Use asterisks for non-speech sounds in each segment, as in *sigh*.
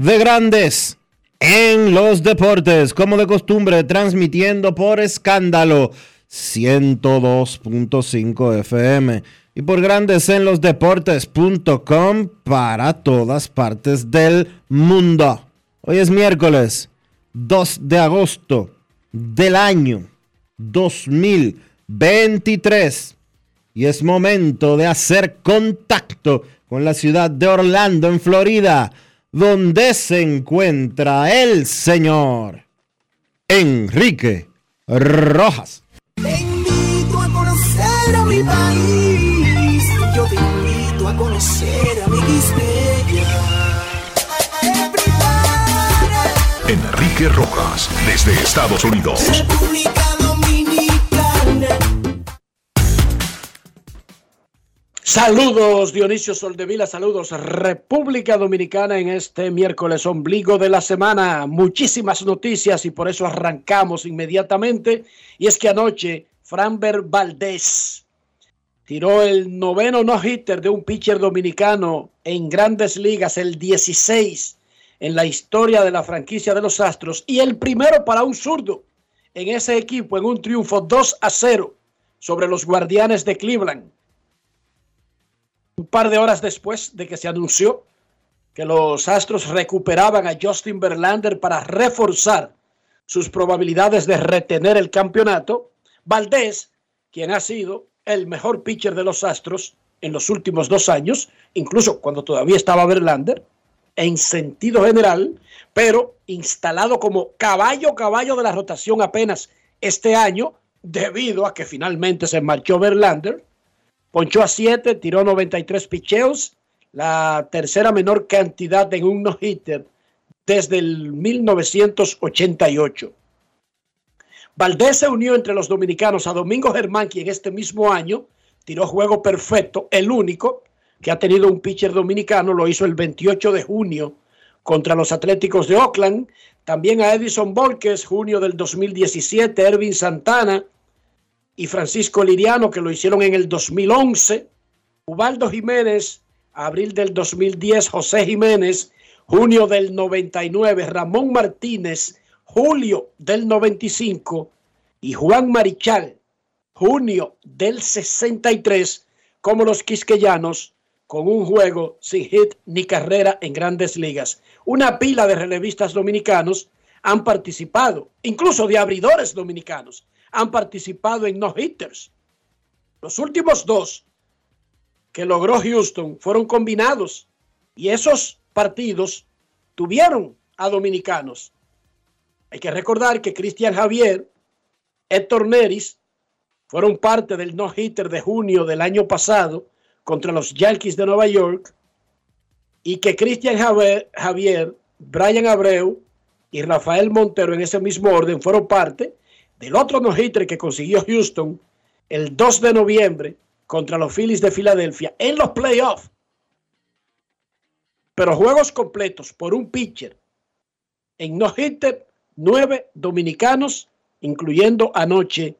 de Grandes en los Deportes, como de costumbre, transmitiendo por escándalo 102.5 FM y por Grandes en los Deportes.com para todas partes del mundo. Hoy es miércoles 2 de agosto del año 2023. Y es momento de hacer contacto con la ciudad de Orlando, en Florida, donde se encuentra el señor Enrique Rojas. Te invito a conocer a mi país. Yo te invito a conocer a mi Enrique Rojas, desde Estados Unidos. República Saludos Dionisio Soldevila, saludos República Dominicana en este miércoles ombligo de la semana. Muchísimas noticias y por eso arrancamos inmediatamente. Y es que anoche Franber Valdés tiró el noveno no-hitter de un pitcher dominicano en grandes ligas, el 16 en la historia de la franquicia de los Astros y el primero para un zurdo en ese equipo en un triunfo 2 a 0 sobre los Guardianes de Cleveland un par de horas después de que se anunció que los Astros recuperaban a Justin Verlander para reforzar sus probabilidades de retener el campeonato, Valdés, quien ha sido el mejor pitcher de los Astros en los últimos dos años, incluso cuando todavía estaba Verlander, en sentido general, pero instalado como caballo, caballo de la rotación apenas este año, debido a que finalmente se marchó Verlander, Ponchó a 7, tiró 93 picheos, la tercera menor cantidad en un no-hitter desde el 1988. Valdés se unió entre los dominicanos a Domingo Germán, quien este mismo año tiró juego perfecto, el único que ha tenido un pitcher dominicano, lo hizo el 28 de junio contra los Atléticos de Oakland. También a Edison Volquez, junio del 2017, Ervin Santana, y Francisco Liriano, que lo hicieron en el 2011, Ubaldo Jiménez, abril del 2010, José Jiménez, junio del 99, Ramón Martínez, julio del 95 y Juan Marichal, junio del 63, como los quisqueyanos, con un juego sin hit ni carrera en grandes ligas. Una pila de relevistas dominicanos han participado, incluso de abridores dominicanos han participado en no-hitters. Los últimos dos que logró Houston fueron combinados y esos partidos tuvieron a dominicanos. Hay que recordar que Cristian Javier, Héctor Neris fueron parte del no-hitter de junio del año pasado contra los Yankees de Nueva York y que Cristian Javier, Javier, Brian Abreu y Rafael Montero en ese mismo orden fueron parte del otro no-hitter que consiguió Houston el 2 de noviembre contra los Phillies de Filadelfia en los playoffs. Pero juegos completos por un pitcher en no hitter, nueve dominicanos, incluyendo anoche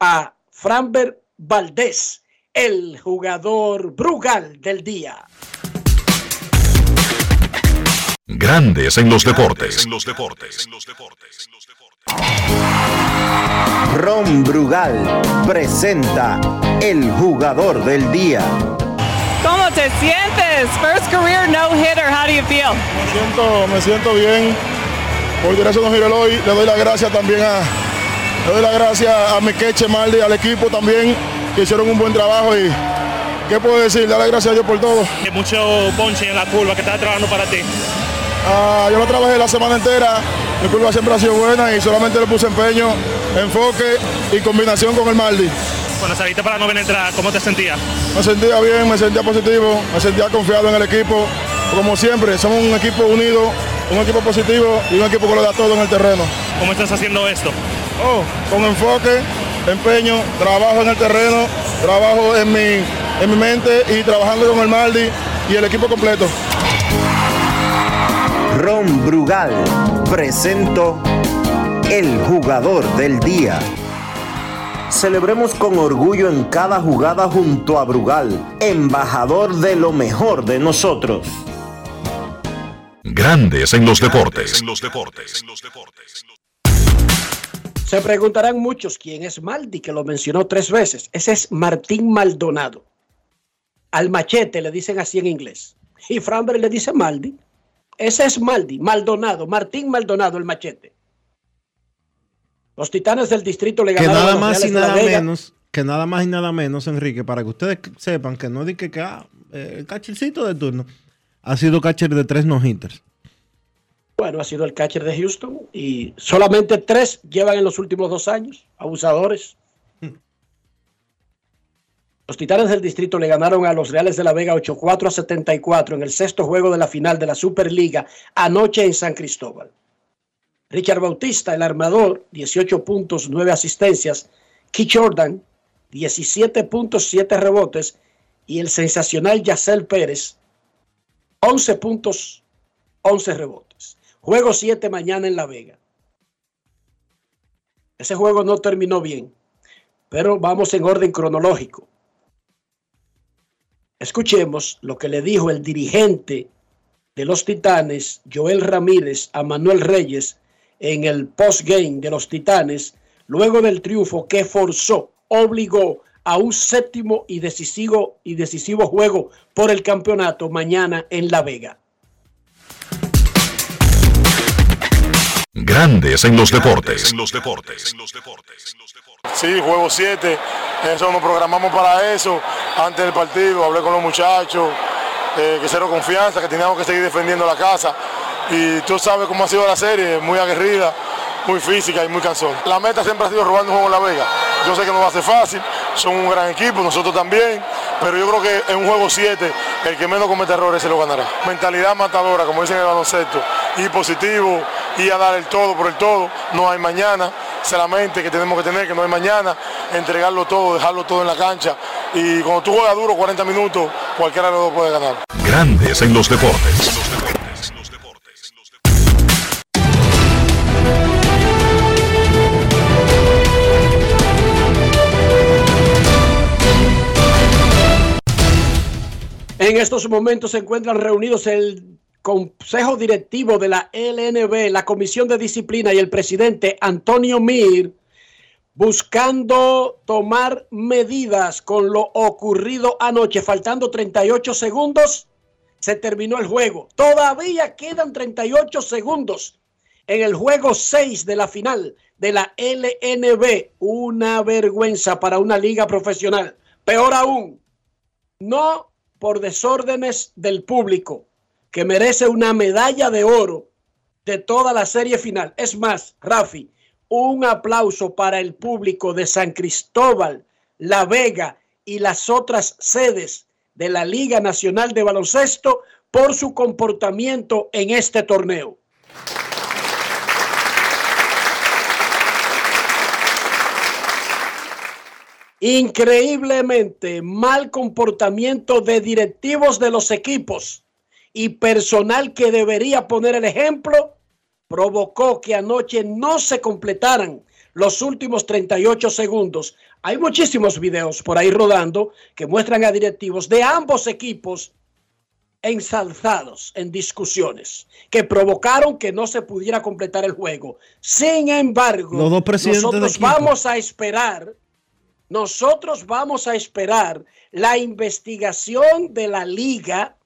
a Framber Valdés, el jugador Brugal del día. Grandes en los deportes. En los deportes. Ron Brugal presenta el jugador del día. ¿Cómo te sientes? First career no hitter. How do you feel? Me siento, me siento bien. Por derecho no giro hoy. Le doy las gracias también a, le doy las gracias a Mequeche Maldi, al equipo también, que hicieron un buen trabajo y ¿qué puedo decir? Darle gracias a Dios por todo. Mucho ponche en la curva que está trabajando para ti. Ah, yo lo trabajé la semana entera, mi curva siempre ha sido buena y solamente le puse empeño, enfoque y combinación con el Maldi. Cuando saliste para la novena entrada, ¿cómo te sentías? Me sentía bien, me sentía positivo, me sentía confiado en el equipo. Como siempre, somos un equipo unido, un equipo positivo y un equipo que lo da todo en el terreno. ¿Cómo estás haciendo esto? Oh, con enfoque, empeño, trabajo en el terreno, trabajo en mi, en mi mente y trabajando con el Maldi y el equipo completo. Ron Brugal presento el jugador del día. Celebremos con orgullo en cada jugada junto a Brugal, embajador de lo mejor de nosotros. Grandes en los deportes. Se preguntarán muchos quién es Maldi, que lo mencionó tres veces. Ese es Martín Maldonado. Al machete le dicen así en inglés. Y Framber le dice Maldi. Ese es Maldi, Maldonado, Martín Maldonado, el machete. Los titanes del distrito le Que ganaron a nada más y nada menos, que nada más y nada menos, Enrique, para que ustedes sepan que no di que, que, ah, eh, el catchercito de turno ha sido catcher de tres no-hitters. Bueno, ha sido el catcher de Houston y solamente tres llevan en los últimos dos años, abusadores. Los Titanes del Distrito le ganaron a los Reales de la Vega 8-4 a 74 en el sexto juego de la final de la Superliga anoche en San Cristóbal. Richard Bautista, el armador, 18 puntos, 9 asistencias. Keith Jordan, 17 puntos, 7 rebotes. Y el sensacional Yacel Pérez, 11 puntos, 11 rebotes. Juego 7 mañana en La Vega. Ese juego no terminó bien, pero vamos en orden cronológico. Escuchemos lo que le dijo el dirigente de los Titanes, Joel Ramírez, a Manuel Reyes en el postgame de los Titanes, luego del triunfo que forzó, obligó a un séptimo y decisivo, y decisivo juego por el campeonato mañana en La Vega. Grandes en los deportes. Sí, juego 7, eso nos programamos para eso. Antes del partido hablé con los muchachos, eh, que cero confianza, que teníamos que seguir defendiendo la casa. Y tú sabes cómo ha sido la serie, muy aguerrida, muy física y muy cansón. La meta siempre ha sido robando un juego en La Vega. Yo sé que no va a ser fácil, son un gran equipo, nosotros también, pero yo creo que en un juego 7 el que menos comete errores se lo ganará. Mentalidad matadora, como dicen en el baloncesto, y positivo, y a dar el todo por el todo, no hay mañana, solamente que tenemos que tener, que no hay mañana, entregarlo todo, dejarlo todo en la cancha, y cuando tú juegas duro 40 minutos, cualquiera de los dos puede ganar. Grandes en los deportes. En estos momentos se encuentran reunidos el Consejo Directivo de la LNB, la Comisión de Disciplina y el presidente Antonio Mir, buscando tomar medidas con lo ocurrido anoche. Faltando 38 segundos, se terminó el juego. Todavía quedan 38 segundos en el juego 6 de la final de la LNB. Una vergüenza para una liga profesional. Peor aún, no por desórdenes del público, que merece una medalla de oro de toda la serie final. Es más, Rafi, un aplauso para el público de San Cristóbal, La Vega y las otras sedes de la Liga Nacional de Baloncesto por su comportamiento en este torneo. Increíblemente mal comportamiento de directivos de los equipos y personal que debería poner el ejemplo provocó que anoche no se completaran los últimos 38 segundos. Hay muchísimos videos por ahí rodando que muestran a directivos de ambos equipos ensalzados en discusiones que provocaron que no se pudiera completar el juego. Sin embargo, Los dos presidentes de nosotros vamos a esperar, nosotros vamos a esperar la investigación de la liga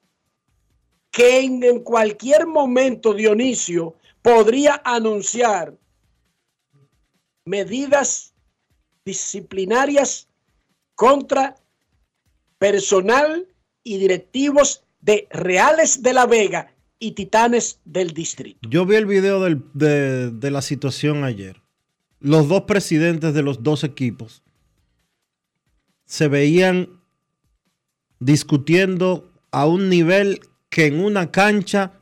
que en, cualquier momento Dionisio podría anunciar medidas disciplinarias contra personal y directivos de Reales de la Vega y Titanes del Distrito. Yo vi el video de la situación ayer. Los dos presidentes de los dos equipos se veían discutiendo a un nivel que en una cancha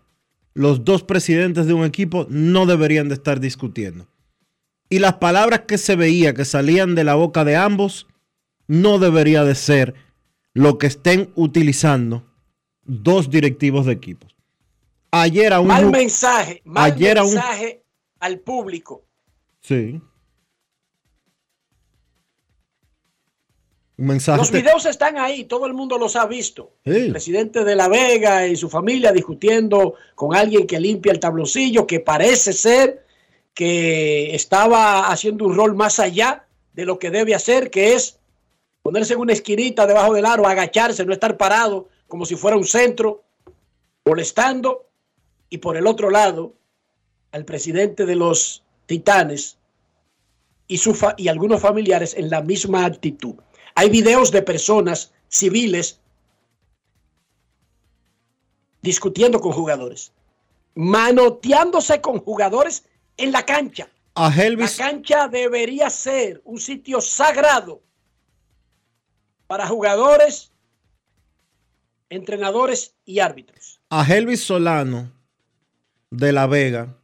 los dos presidentes de un equipo no deberían de estar discutiendo. Y las palabras que se veía que salían de la boca de ambos no debería de ser lo que estén utilizando dos directivos de equipos. Ayer a un Mal mensaje, mal Ayer a un- mensaje al público. Sí. Un mensaje. Los videos están ahí, todo el mundo los ha visto. Sí. El presidente de La Vega y su familia discutiendo con alguien que limpia el tabloncillo, que parece ser que estaba haciendo un rol más allá de lo que debe hacer, que es ponerse en una esquinita debajo del aro, agacharse, no estar parado como si fuera un centro, molestando. Y por el otro lado, al presidente de los Titanes y, su fa- y algunos familiares en la misma actitud. Hay videos de personas civiles discutiendo con jugadores, manoteándose con jugadores en la cancha. A La Helvis, cancha debería ser un sitio sagrado para jugadores, entrenadores y árbitros. a Helvis Solano de La Vega,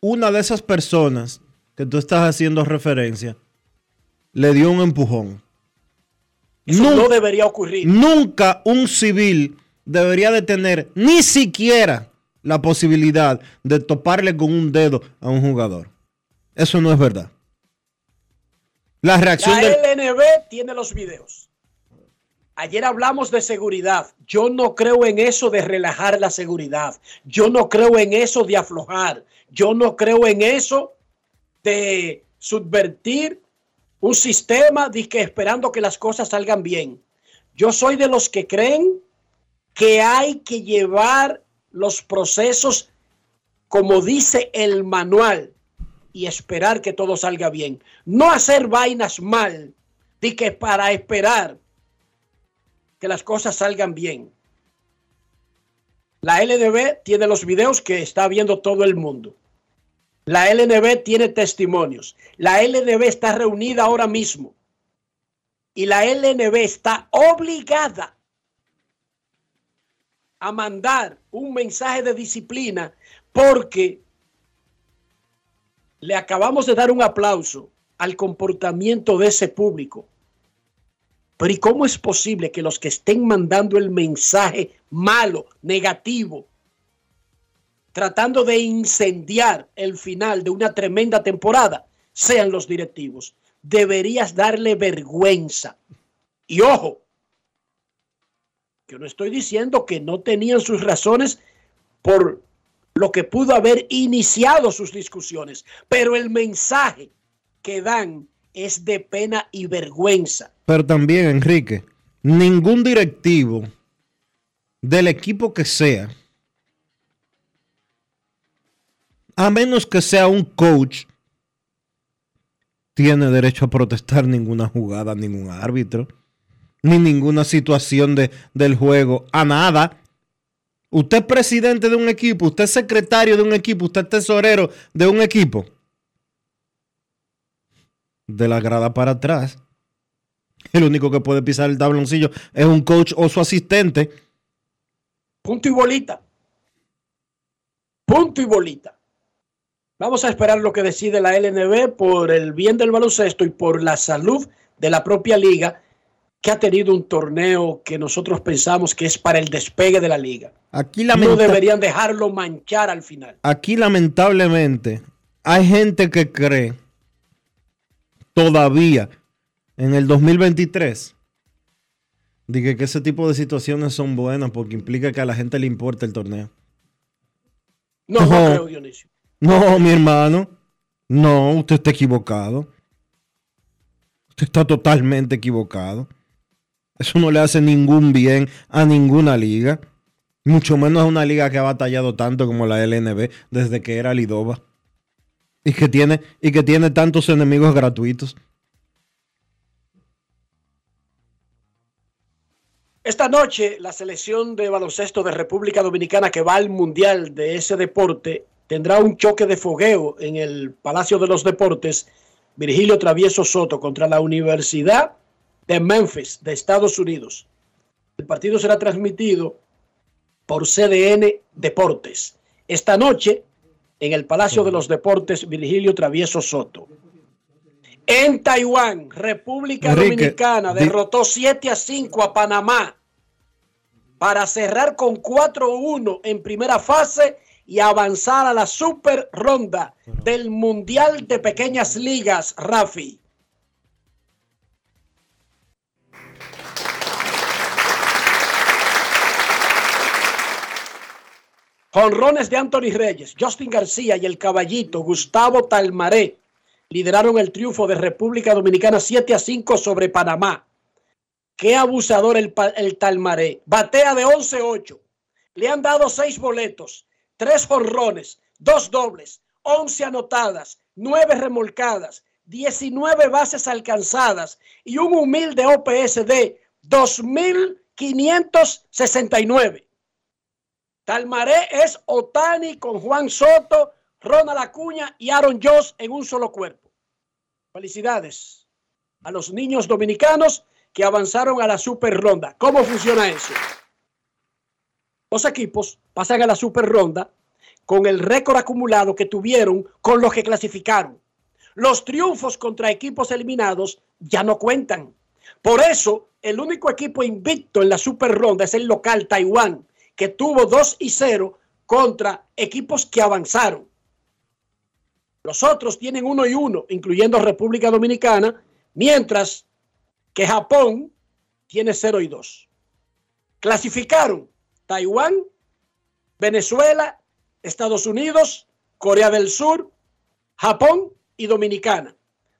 una de esas personas que tú estás haciendo referencia, le dio un empujón. Eso Nun- no debería ocurrir. Nunca un civil debería de tener ni siquiera la posibilidad de toparle con un dedo a un jugador. Eso no es verdad. La reacción La del... LNB tiene los videos. Ayer hablamos de seguridad. Yo no creo en eso de relajar la seguridad. Yo no creo en eso de aflojar. Yo no creo en eso de subvertir un sistema que esperando que las cosas salgan bien. Yo soy de los que creen que hay que llevar los procesos como dice el manual y esperar que todo salga bien. No hacer vainas mal, di que para esperar que las cosas salgan bien. La LNB tiene los videos que está viendo todo el mundo. La LNB tiene testimonios. La LNB está reunida ahora mismo. Y la LNB está obligada a mandar un mensaje de disciplina porque le acabamos de dar un aplauso al comportamiento de ese público. Pero ¿y cómo es posible que los que estén mandando el mensaje malo, negativo, tratando de incendiar el final de una tremenda temporada, sean los directivos? Deberías darle vergüenza. Y ojo, yo no estoy diciendo que no tenían sus razones por lo que pudo haber iniciado sus discusiones, pero el mensaje que dan es de pena y vergüenza. Pero también, Enrique, ningún directivo del equipo que sea, a menos que sea un coach, tiene derecho a protestar ninguna jugada, ningún árbitro, ni ninguna situación de, del juego, a nada. Usted es presidente de un equipo, usted es secretario de un equipo, usted es tesorero de un equipo. De la grada para atrás. El único que puede pisar el tabloncillo es un coach o su asistente. Punto y bolita. Punto y bolita. Vamos a esperar lo que decide la LNB por el bien del baloncesto y por la salud de la propia liga que ha tenido un torneo que nosotros pensamos que es para el despegue de la liga. Aquí, No deberían dejarlo manchar al final. aquí lamentablemente hay gente que cree todavía en el 2023 Dije que ese tipo de situaciones son buenas porque implica que a la gente le importa el torneo. No, no No. creo, Dionisio. No, mi hermano. No, usted está equivocado. Usted está totalmente equivocado. Eso no le hace ningún bien a ninguna liga. Mucho menos a una liga que ha batallado tanto como la LNB desde que era Lidova. Y que tiene, y que tiene tantos enemigos gratuitos. Esta noche, la selección de baloncesto de República Dominicana que va al Mundial de ese deporte tendrá un choque de fogueo en el Palacio de los Deportes Virgilio Travieso Soto contra la Universidad de Memphis de Estados Unidos. El partido será transmitido por CDN Deportes. Esta noche, en el Palacio de los Deportes Virgilio Travieso Soto. En Taiwán, República Enrique, Dominicana derrotó 7 a 5 a Panamá para cerrar con 4-1 en primera fase y avanzar a la super ronda del Mundial de Pequeñas Ligas, Rafi. Jonrones de Anthony Reyes, Justin García y el caballito Gustavo Talmaré lideraron el triunfo de República Dominicana 7 a 5 sobre Panamá. Qué abusador el, el Talmaré. Batea de 11-8. Le han dado seis boletos, tres jonrones, dos dobles, 11 anotadas, nueve remolcadas, 19 bases alcanzadas y un humilde OPS de 2.569. Talmaré es Otani con Juan Soto, Ronald Acuña y Aaron Joss en un solo cuerpo. Felicidades a los niños dominicanos que avanzaron a la super ronda. ¿Cómo funciona eso? Los equipos pasan a la super ronda con el récord acumulado que tuvieron con los que clasificaron. Los triunfos contra equipos eliminados ya no cuentan. Por eso, el único equipo invicto en la super ronda es el local Taiwán, que tuvo 2 y 0 contra equipos que avanzaron. Los otros tienen 1 y 1, incluyendo República Dominicana, mientras que Japón tiene 0 y 2. Clasificaron Taiwán, Venezuela, Estados Unidos, Corea del Sur, Japón y Dominicana.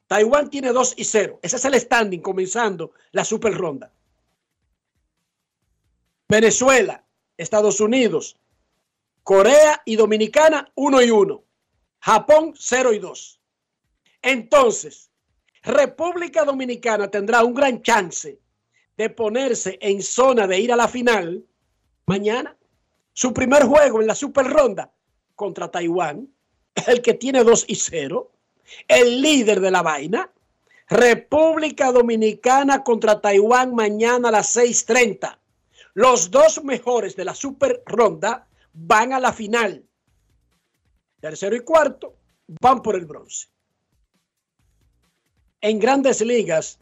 Taiwán tiene 2 y 0. Ese es el standing comenzando la super ronda. Venezuela, Estados Unidos, Corea y Dominicana 1 y 1. Japón 0 y 2. Entonces, República Dominicana tendrá un gran chance de ponerse en zona de ir a la final mañana. Su primer juego en la super ronda contra Taiwán, *laughs* el que tiene 2 y 0, el líder de la vaina. República Dominicana contra Taiwán mañana a las 6:30. Los dos mejores de la super ronda van a la final. Tercero y cuarto van por el bronce. En grandes ligas,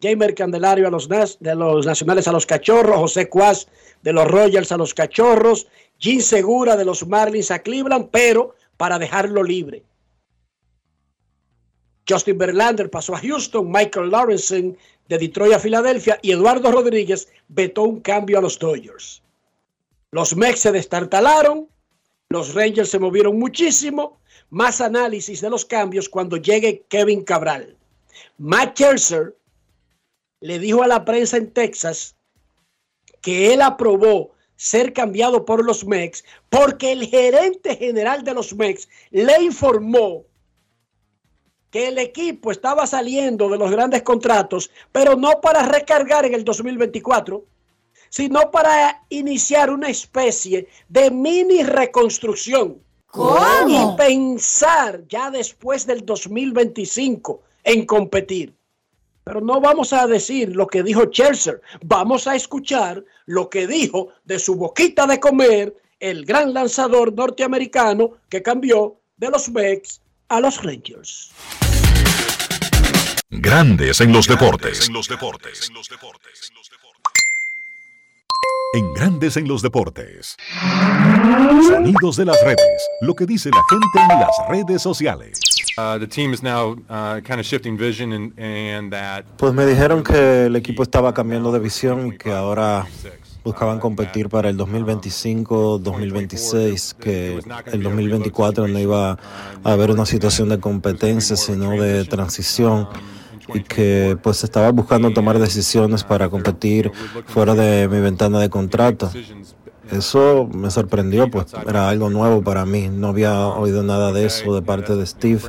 Jamer Candelario a los, de los Nacionales a los Cachorros, José Cuas de los Royals a los Cachorros, Jim Segura de los Marlins a Cleveland, pero para dejarlo libre. Justin Verlander pasó a Houston, Michael Lawrence de Detroit a Filadelfia y Eduardo Rodríguez vetó un cambio a los Dodgers. Los Mex se destartalaron, los Rangers se movieron muchísimo. Más análisis de los cambios cuando llegue Kevin Cabral. Matt Scherzer le dijo a la prensa en Texas que él aprobó ser cambiado por los Mex porque el gerente general de los Mex le informó que el equipo estaba saliendo de los grandes contratos, pero no para recargar en el 2024, sino para iniciar una especie de mini reconstrucción. Y pensar ya después del 2025 en competir. Pero no vamos a decir lo que dijo Scherzer, vamos a escuchar lo que dijo de su boquita de comer el gran lanzador norteamericano que cambió de los Mex a los Rangers. Grandes en los deportes. En Grandes en los deportes. Sonidos de las redes. Lo que dice la gente en las redes sociales. Uh, the team is now uh, kind of shifting vision and, and that Pues me dijeron que el equipo estaba cambiando de visión y que ahora buscaban competir para el 2025, 2026, que el 2024 no iba a haber una situación de competencia, sino de transición y que pues estaba buscando tomar decisiones para competir fuera de mi ventana de contrato. Eso me sorprendió, pues era algo nuevo para mí. No había oído nada de eso de parte de Steve.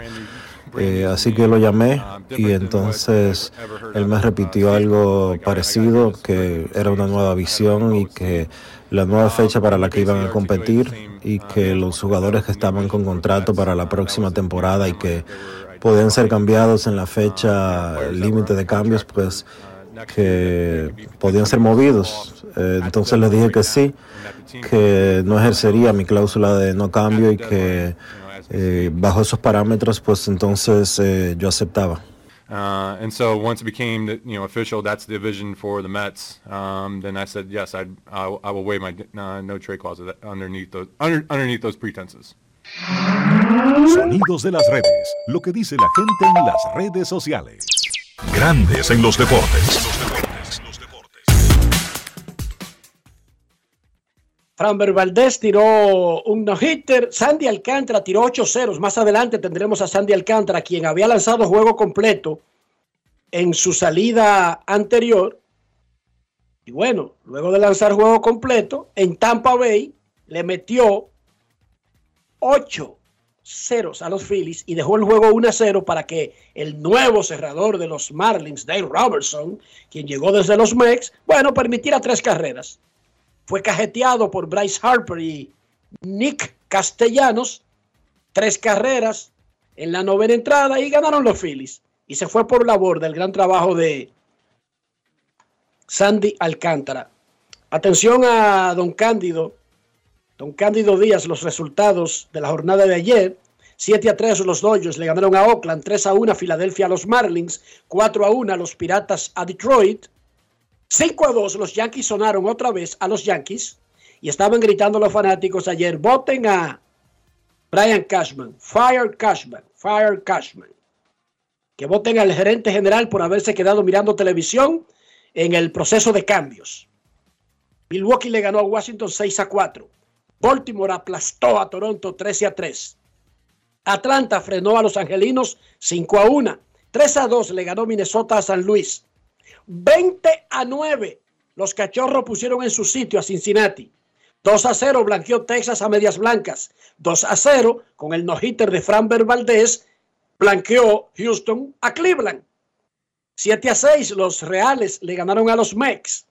Eh, así que lo llamé y entonces él me repitió algo parecido, que era una nueva visión y que la nueva fecha para la que iban a competir y que los jugadores que estaban con contrato para la próxima temporada y que podían ser cambiados en la fecha límite de cambios, pues que podían ser movidos. Eh, entonces les dije que sí, que no ejercería mi cláusula de no cambio y que eh, bajo esos parámetros, pues entonces eh, yo aceptaba. Uh, and so once it became that you know official, that's the vision for the Mets. Um, then I said yes, I'd, I, I will waive my uh, no trade clause underneath those under, underneath those pretenses. Sonidos de las redes. Lo que dice la gente en las redes sociales. Grandes en los deportes. Framber Valdés tiró un no-hitter. Sandy Alcántara tiró 8 ceros. Más adelante tendremos a Sandy Alcántara, quien había lanzado juego completo en su salida anterior. Y bueno, luego de lanzar juego completo, en Tampa Bay le metió 8 ceros a los Phillies y dejó el juego 1 a 0 para que el nuevo cerrador de los Marlins, Dale Robertson, quien llegó desde los Mex, bueno, permitiera tres carreras fue cajeteado por Bryce Harper y Nick Castellanos. Tres carreras en la novena entrada y ganaron los Phillies. Y se fue por la borda el gran trabajo de Sandy Alcántara. Atención a don Cándido. Don Cándido Díaz, los resultados de la jornada de ayer. 7 a 3 los Dodgers le ganaron a Oakland, 3 a 1 a Filadelfia a los Marlins, 4 a 1 a los Piratas a Detroit, 5 a 2, los Yankees sonaron otra vez a los Yankees y estaban gritando los fanáticos ayer, voten a Brian Cashman, fire Cashman, fire Cashman. Que voten al gerente general por haberse quedado mirando televisión en el proceso de cambios. Milwaukee le ganó a Washington 6 a 4. Baltimore aplastó a Toronto 13 a 3. Atlanta frenó a los Angelinos 5 a 1. 3 a 2 le ganó Minnesota a San Luis. 20 a 9. Los cachorros pusieron en su sitio a Cincinnati. 2 a 0 blanqueó Texas a medias blancas. 2 a 0 con el no-hitter de Framber Valdez blanqueó Houston a Cleveland. 7 a 6 los Reales le ganaron a los Mex.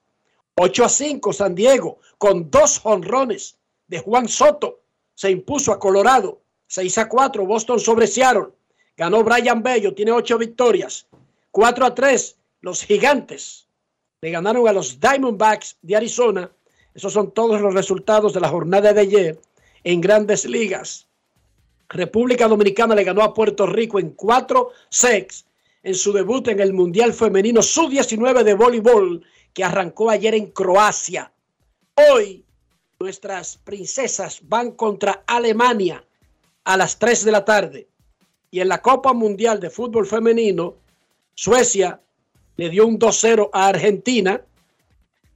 8 a 5 San Diego con dos honrones de Juan Soto se impuso a Colorado. 6 a 4 Boston sobre Seattle. Ganó Brian Bello, tiene 8 victorias. 4 a 3 los gigantes le ganaron a los Diamondbacks de Arizona. Esos son todos los resultados de la jornada de ayer en grandes ligas. República Dominicana le ganó a Puerto Rico en 4-6 en su debut en el Mundial Femenino Sub-19 de voleibol que arrancó ayer en Croacia. Hoy nuestras princesas van contra Alemania a las 3 de la tarde. Y en la Copa Mundial de Fútbol Femenino, Suecia le dio un 2-0 a Argentina.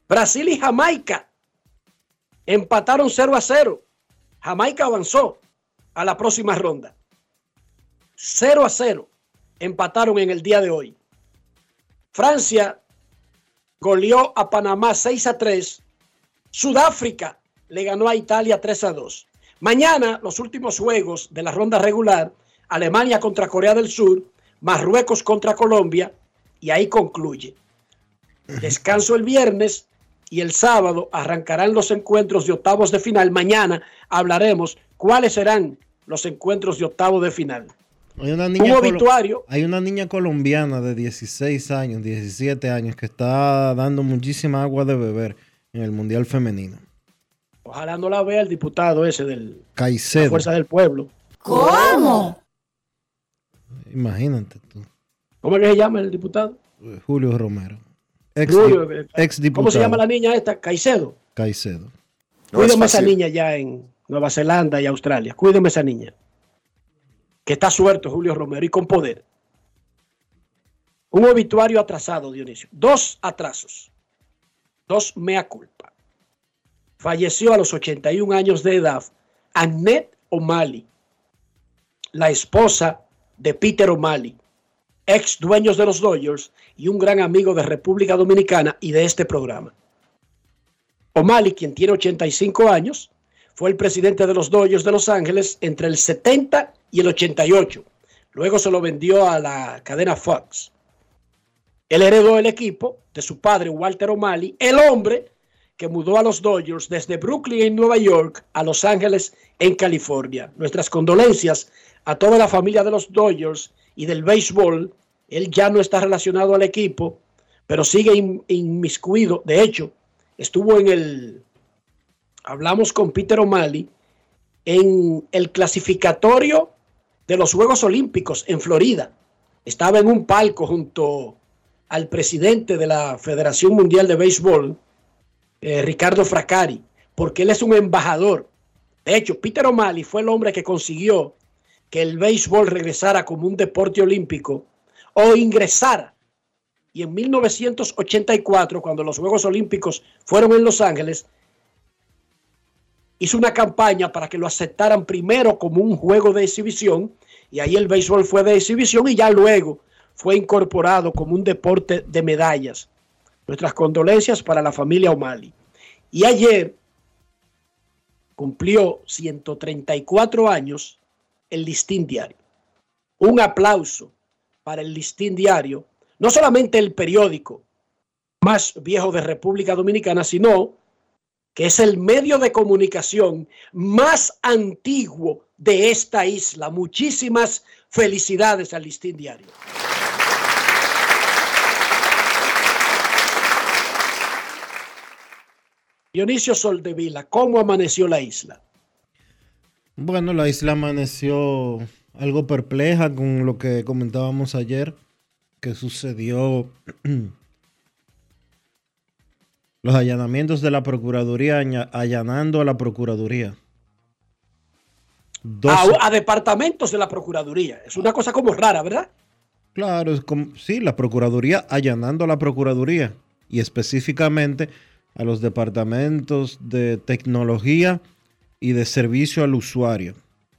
Brasil y Jamaica empataron 0 a 0. Jamaica avanzó a la próxima ronda. 0 a 0 empataron en el día de hoy. Francia goleó a Panamá 6 a 3. Sudáfrica le ganó a Italia 3 a 2. Mañana los últimos juegos de la ronda regular. Alemania contra Corea del Sur. Marruecos contra Colombia y ahí concluye. Descanso el viernes y el sábado arrancarán los encuentros de octavos de final. Mañana hablaremos cuáles serán los encuentros de octavos de final. Hay una niña, obituario. Hay una niña colombiana de 16 años, 17 años, que está dando muchísima agua de beber en el Mundial Femenino. Ojalá no la vea el diputado ese del Caicedo. Fuerza del Pueblo. ¿Cómo? Imagínate tú. ¿Cómo es que se llama el diputado? Julio Romero. Ex, Julio, eh, ex diputado. ¿Cómo se llama la niña esta? Caicedo. Caicedo. No es Cuídeme esa niña ya en Nueva Zelanda y Australia. Cuídeme esa niña. Que está suelto Julio Romero y con poder. Un obituario atrasado, Dionisio. Dos atrasos. Dos mea culpa. Falleció a los 81 años de edad Annette O'Malley, la esposa de Peter O'Malley, ex dueños de los Dodgers y un gran amigo de República Dominicana y de este programa. O'Malley, quien tiene 85 años, fue el presidente de los Dodgers de Los Ángeles entre el 70 y el 88. Luego se lo vendió a la cadena Fox. Él heredó el equipo de su padre Walter O'Malley, el hombre que mudó a los Dodgers desde Brooklyn en Nueva York a Los Ángeles en California. Nuestras condolencias a toda la familia de los Dodgers y del béisbol. Él ya no está relacionado al equipo, pero sigue in- inmiscuido. De hecho, estuvo en el, hablamos con Peter O'Malley, en el clasificatorio de los Juegos Olímpicos en Florida. Estaba en un palco junto al presidente de la Federación Mundial de Béisbol, eh, Ricardo Fracari, porque él es un embajador. De hecho, Peter O'Malley fue el hombre que consiguió que el béisbol regresara como un deporte olímpico o ingresara. Y en 1984, cuando los Juegos Olímpicos fueron en Los Ángeles, hizo una campaña para que lo aceptaran primero como un juego de exhibición y ahí el béisbol fue de exhibición y ya luego fue incorporado como un deporte de medallas. Nuestras condolencias para la familia O'Malley. Y ayer cumplió 134 años el Listín Diario. Un aplauso para el Listín Diario, no solamente el periódico más viejo de República Dominicana, sino que es el medio de comunicación más antiguo de esta isla. Muchísimas felicidades al Listín Diario. Dionisio Soldevila, ¿cómo amaneció la isla? Bueno, la isla amaneció algo perpleja con lo que comentábamos ayer, que sucedió *clears throat* los allanamientos de la Procuraduría allanando a la Procuraduría. A departamentos de la Procuraduría. Es una cosa como rara, ¿verdad? Claro, es como, sí, la Procuraduría allanando a la Procuraduría y específicamente a los departamentos de tecnología y de servicio al usuario.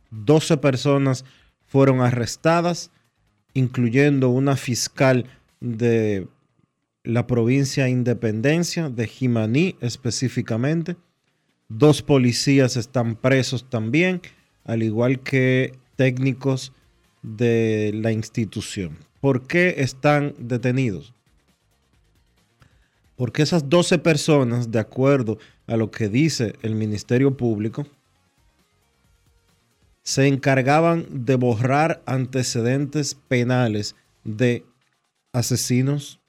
12 personas fueron arrestadas, incluyendo una fiscal de la provincia Independencia, de Jimaní específicamente. Dos policías están presos también, al igual que técnicos de la institución. ¿Por qué están detenidos? Porque esas 12 personas, de acuerdo a lo que dice el Ministerio Público, se encargaban de borrar antecedentes penales de asesinos,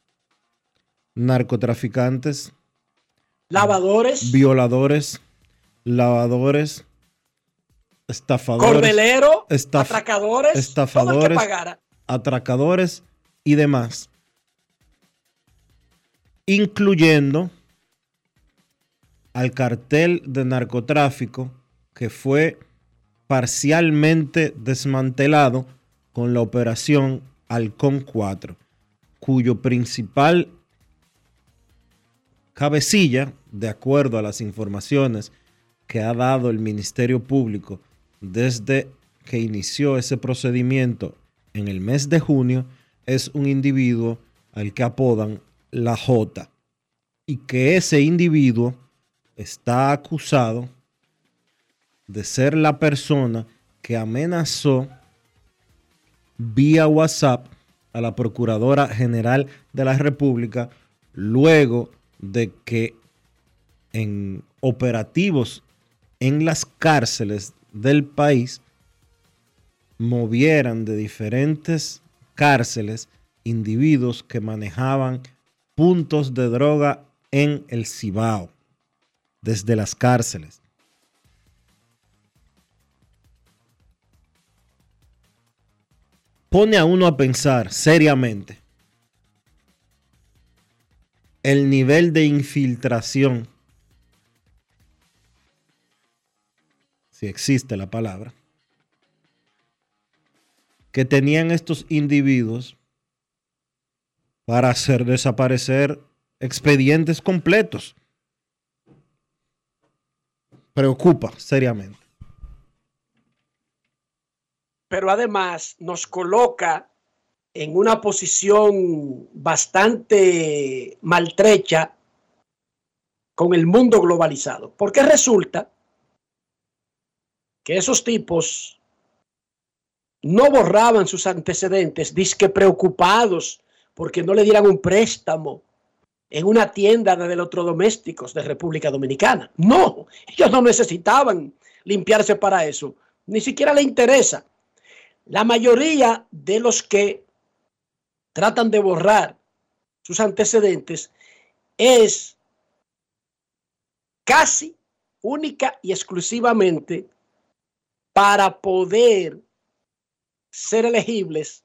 narcotraficantes, Lavadores, violadores, lavadores, estafadores, cordelero, estaf- atracadores, todo el que estafadores, pagara. atracadores y demás, incluyendo al cartel de narcotráfico que fue parcialmente desmantelado con la operación Halcón 4, cuyo principal cabecilla, de acuerdo a las informaciones que ha dado el Ministerio Público desde que inició ese procedimiento en el mes de junio, es un individuo al que apodan la J. Y que ese individuo está acusado de ser la persona que amenazó vía WhatsApp a la Procuradora General de la República luego de que en operativos en las cárceles del país movieran de diferentes cárceles individuos que manejaban puntos de droga en el Cibao, desde las cárceles. pone a uno a pensar seriamente el nivel de infiltración, si existe la palabra, que tenían estos individuos para hacer desaparecer expedientes completos. Preocupa seriamente. Pero además nos coloca en una posición bastante maltrecha con el mundo globalizado. Porque resulta que esos tipos no borraban sus antecedentes, disque preocupados porque no le dieran un préstamo en una tienda de electrodomésticos de República Dominicana. No, ellos no necesitaban limpiarse para eso, ni siquiera le interesa. La mayoría de los que tratan de borrar sus antecedentes es casi única y exclusivamente para poder ser elegibles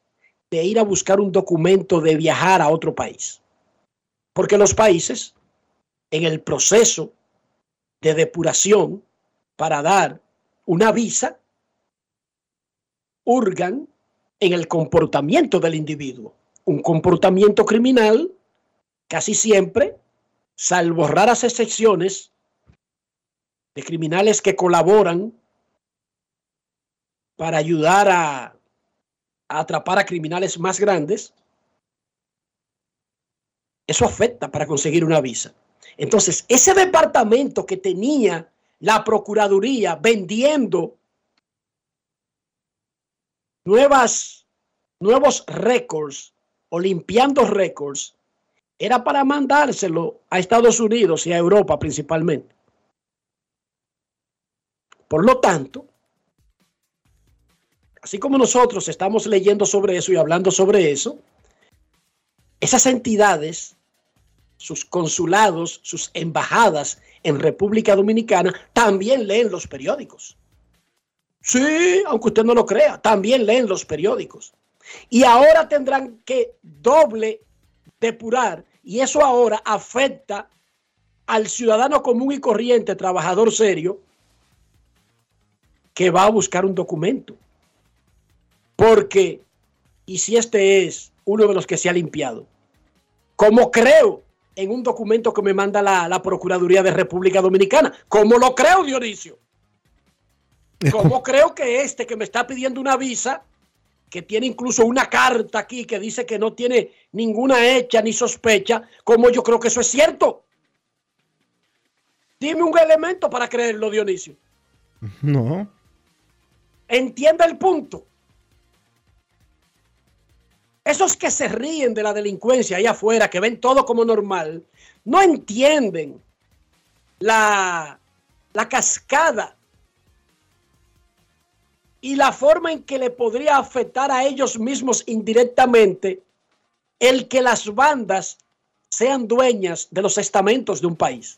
de ir a buscar un documento de viajar a otro país. Porque los países, en el proceso de depuración para dar una visa, hurgan en el comportamiento del individuo. Un comportamiento criminal, casi siempre, salvo raras excepciones de criminales que colaboran para ayudar a, a atrapar a criminales más grandes, eso afecta para conseguir una visa. Entonces, ese departamento que tenía la Procuraduría vendiendo nuevas, nuevos récords o limpiando récords, era para mandárselo a Estados Unidos y a Europa principalmente. Por lo tanto, así como nosotros estamos leyendo sobre eso y hablando sobre eso, esas entidades, sus consulados, sus embajadas en República Dominicana, también leen los periódicos. Sí, aunque usted no lo crea, también leen los periódicos. Y ahora tendrán que doble depurar y eso ahora afecta al ciudadano común y corriente, trabajador serio, que va a buscar un documento. Porque, y si este es uno de los que se ha limpiado, como creo en un documento que me manda la, la Procuraduría de República Dominicana, como lo creo, Dionisio. Como *laughs* creo que este que me está pidiendo una visa, que tiene incluso una carta aquí que dice que no tiene ninguna hecha ni sospecha, como yo creo que eso es cierto. Dime un elemento para creerlo, Dionisio. No. Entienda el punto. Esos que se ríen de la delincuencia ahí afuera, que ven todo como normal, no entienden la, la cascada y la forma en que le podría afectar a ellos mismos indirectamente el que las bandas sean dueñas de los estamentos de un país.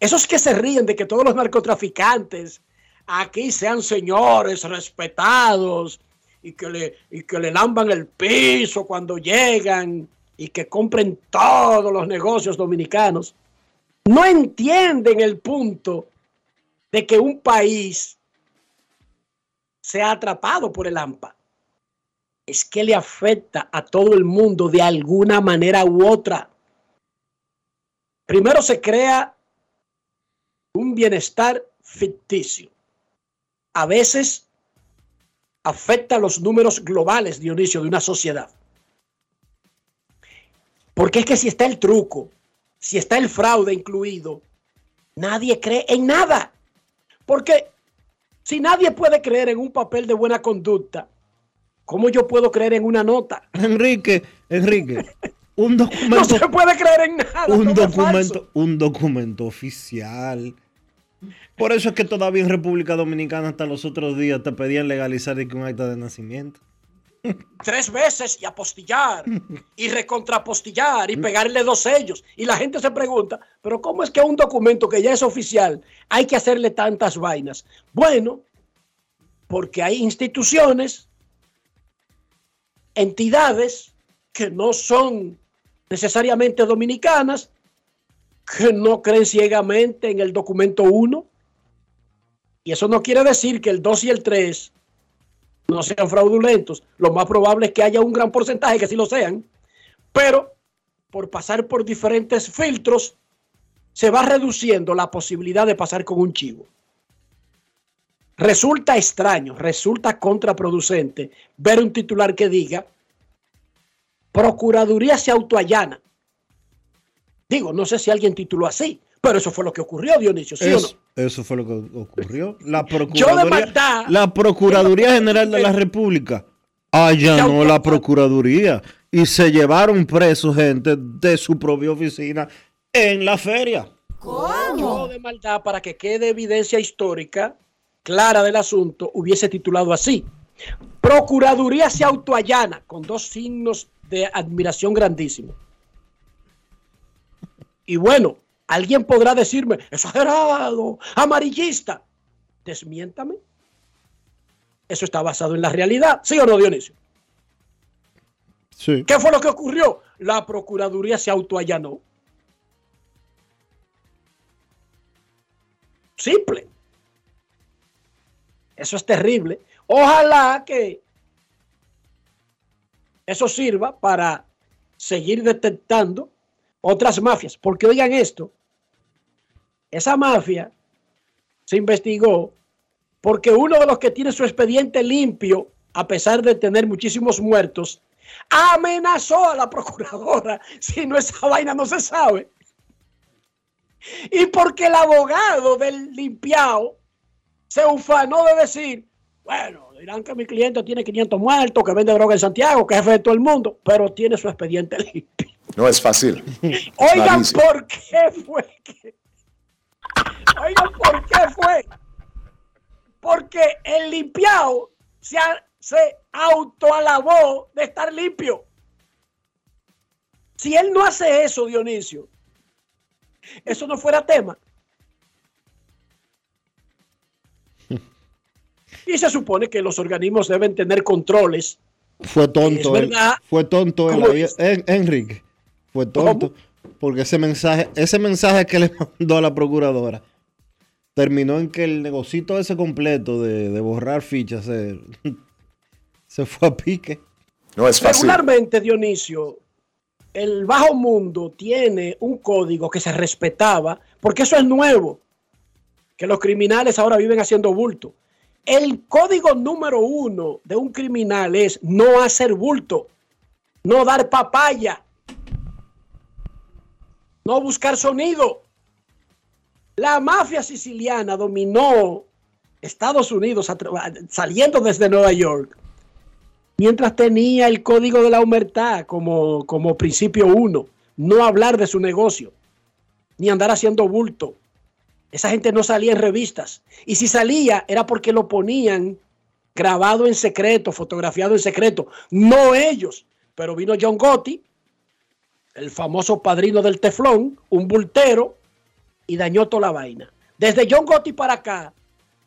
Esos que se ríen de que todos los narcotraficantes aquí sean señores respetados y que le, y que le lamban el piso cuando llegan y que compren todos los negocios dominicanos, no entienden el punto de que un país sea atrapado por el AMPA. Es que le afecta a todo el mundo de alguna manera u otra. Primero se crea un bienestar ficticio. A veces afecta los números globales, Dionisio, de una sociedad. Porque es que si está el truco, si está el fraude incluido, nadie cree en nada. Porque si nadie puede creer en un papel de buena conducta, ¿cómo yo puedo creer en una nota? *laughs* Enrique, Enrique, un *laughs* documento. no se puede creer en nada. Un documento, un documento oficial por eso es que todavía en República Dominicana hasta los otros días te pedían legalizar un acta de nacimiento. Tres veces y apostillar y recontrapostillar y pegarle dos sellos. Y la gente se pregunta, pero ¿cómo es que a un documento que ya es oficial hay que hacerle tantas vainas? Bueno, porque hay instituciones entidades que no son necesariamente dominicanas, que no creen ciegamente en el documento 1. Y eso no quiere decir que el 2 y el 3 no sean fraudulentos. Lo más probable es que haya un gran porcentaje que sí lo sean. Pero por pasar por diferentes filtros, se va reduciendo la posibilidad de pasar con un chivo. Resulta extraño, resulta contraproducente ver un titular que diga, Procuraduría se autoallana. Digo, no sé si alguien tituló así, pero eso fue lo que ocurrió, Dionisio, ¿sí o no? Eso fue lo que ocurrió. La Yo de Procuraduría, maldad- la Procuraduría General de la República allanó la Procuraduría y se llevaron presos gente de su propia oficina en la feria. Yo de maldad, para que quede evidencia histórica clara del asunto, hubiese titulado así. Procuraduría se autoallana, con dos signos de admiración grandísimos. Y bueno, alguien podrá decirme, exagerado, amarillista. Desmiéntame. Eso está basado en la realidad, ¿sí o no, Dionisio? Sí. ¿Qué fue lo que ocurrió? La Procuraduría se autoallanó. Simple. Eso es terrible. Ojalá que eso sirva para seguir detectando otras mafias. Porque oigan esto, esa mafia se investigó porque uno de los que tiene su expediente limpio, a pesar de tener muchísimos muertos, amenazó a la *laughs* procuradora. Si no, esa vaina no se sabe. Y porque el abogado del limpiado se ufanó de decir, bueno, dirán que mi cliente tiene 500 muertos, que vende droga en Santiago, que es jefe de todo el mundo, pero tiene su expediente *laughs* limpio. No es fácil. *laughs* Oigan, Clarísimo. ¿por qué fue que? *laughs* Oigan, ¿por qué fue? Porque el limpiado se, a- se autoalabó de estar limpio. Si él no hace eso, Dionisio, eso no fuera tema. *laughs* Y se supone que los organismos deben tener controles. Fue tonto. Es él. verdad. Fue tonto. Enrique. Fue tonto. Porque ese mensaje, ese mensaje que le mandó a la procuradora terminó en que el negocito ese completo de, de borrar fichas se, *laughs* se fue a pique. No es fácil. Regularmente, Dionisio, el bajo mundo tiene un código que se respetaba, porque eso es nuevo, que los criminales ahora viven haciendo bulto. El código número uno de un criminal es no hacer bulto, no dar papaya, no buscar sonido. La mafia siciliana dominó Estados Unidos saliendo desde Nueva York mientras tenía el código de la humertad como, como principio uno, no hablar de su negocio, ni andar haciendo bulto. Esa gente no salía en revistas. Y si salía era porque lo ponían grabado en secreto, fotografiado en secreto. No ellos. Pero vino John Gotti, el famoso padrino del teflón, un bultero, y dañó toda la vaina. Desde John Gotti para acá,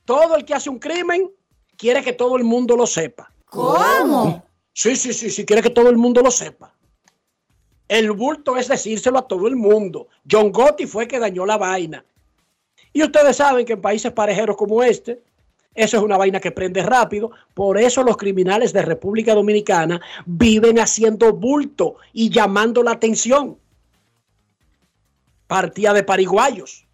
todo el que hace un crimen quiere que todo el mundo lo sepa. ¿Cómo? Sí, sí, sí, sí, quiere que todo el mundo lo sepa. El bulto es decírselo a todo el mundo. John Gotti fue que dañó la vaina. Y ustedes saben que en países parejeros como este, eso es una vaina que prende rápido. Por eso los criminales de República Dominicana viven haciendo bulto y llamando la atención. Partía de pariguayos.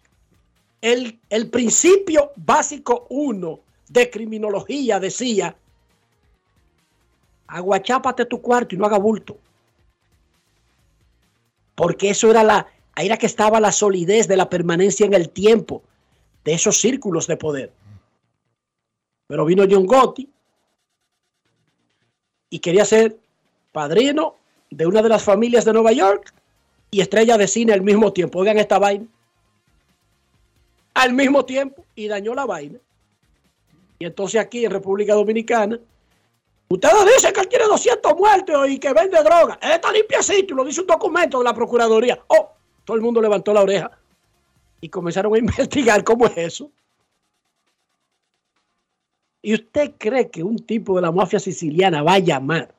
El, el principio básico uno de criminología decía aguachápate tu cuarto y no haga bulto. Porque eso era la, ahí era que estaba la solidez de la permanencia en el tiempo de esos círculos de poder. Pero vino John Gotti y quería ser padrino de una de las familias de Nueva York y estrella de cine al mismo tiempo. Oigan esta vaina. Al mismo tiempo y dañó la vaina. Y entonces aquí en República Dominicana Ustedes dicen que él tiene 200 muertos y que vende droga. Él está limpiecito y lo dice un documento de la Procuraduría. Oh, todo el mundo levantó la oreja y comenzaron a *laughs* investigar cómo es eso. ¿Y usted cree que un tipo de la mafia siciliana va a llamar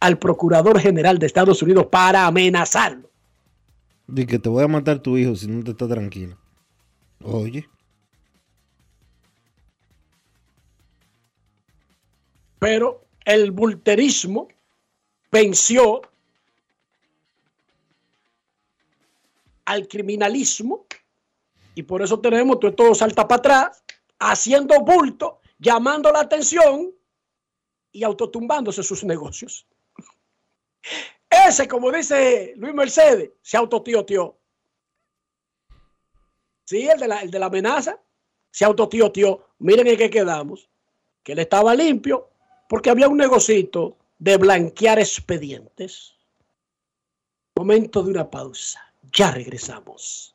al Procurador General de Estados Unidos para amenazarlo. Di que te voy a matar tu hijo si no te está tranquilo. Oye. Pero el bulterismo venció al criminalismo y por eso tenemos todo, todo salta para atrás, haciendo bulto, llamando la atención y autotumbándose sus negocios. Ese, como dice Luis Mercedes, se autotiotió. Sí, el de la, el de la amenaza, se autotiotió. Miren en qué quedamos. Que él estaba limpio porque había un negocito de blanquear expedientes. Momento de una pausa. Ya regresamos.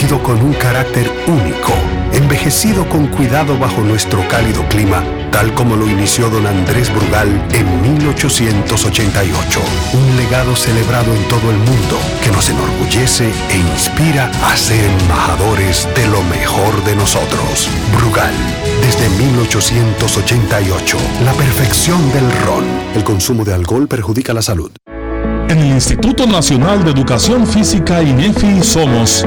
líquido con un carácter único, envejecido con cuidado bajo nuestro cálido clima, tal como lo inició don Andrés Brugal en 1888. Un legado celebrado en todo el mundo que nos enorgullece e inspira a ser embajadores de lo mejor de nosotros. Brugal, desde 1888, la perfección del ron. El consumo de alcohol perjudica la salud. En el Instituto Nacional de Educación Física INEFI somos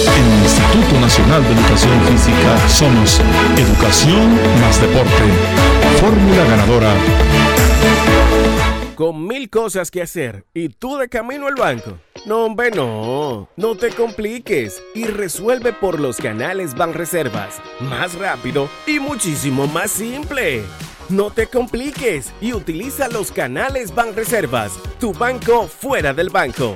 En el Instituto Nacional de Educación Física somos Educación más Deporte. Fórmula ganadora. Con mil cosas que hacer y tú de camino al banco. No, hombre, no. No te compliques y resuelve por los canales Banreservas. Más rápido y muchísimo más simple. No te compliques y utiliza los canales Banreservas, tu banco fuera del banco.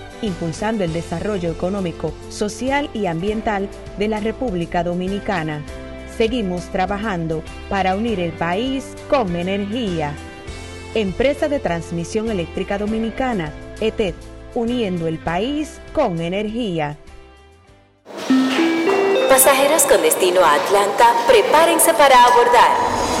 impulsando el desarrollo económico, social y ambiental de la República Dominicana. Seguimos trabajando para unir el país con energía. Empresa de Transmisión Eléctrica Dominicana, ETED, uniendo el país con energía. Pasajeros con destino a Atlanta, prepárense para abordar.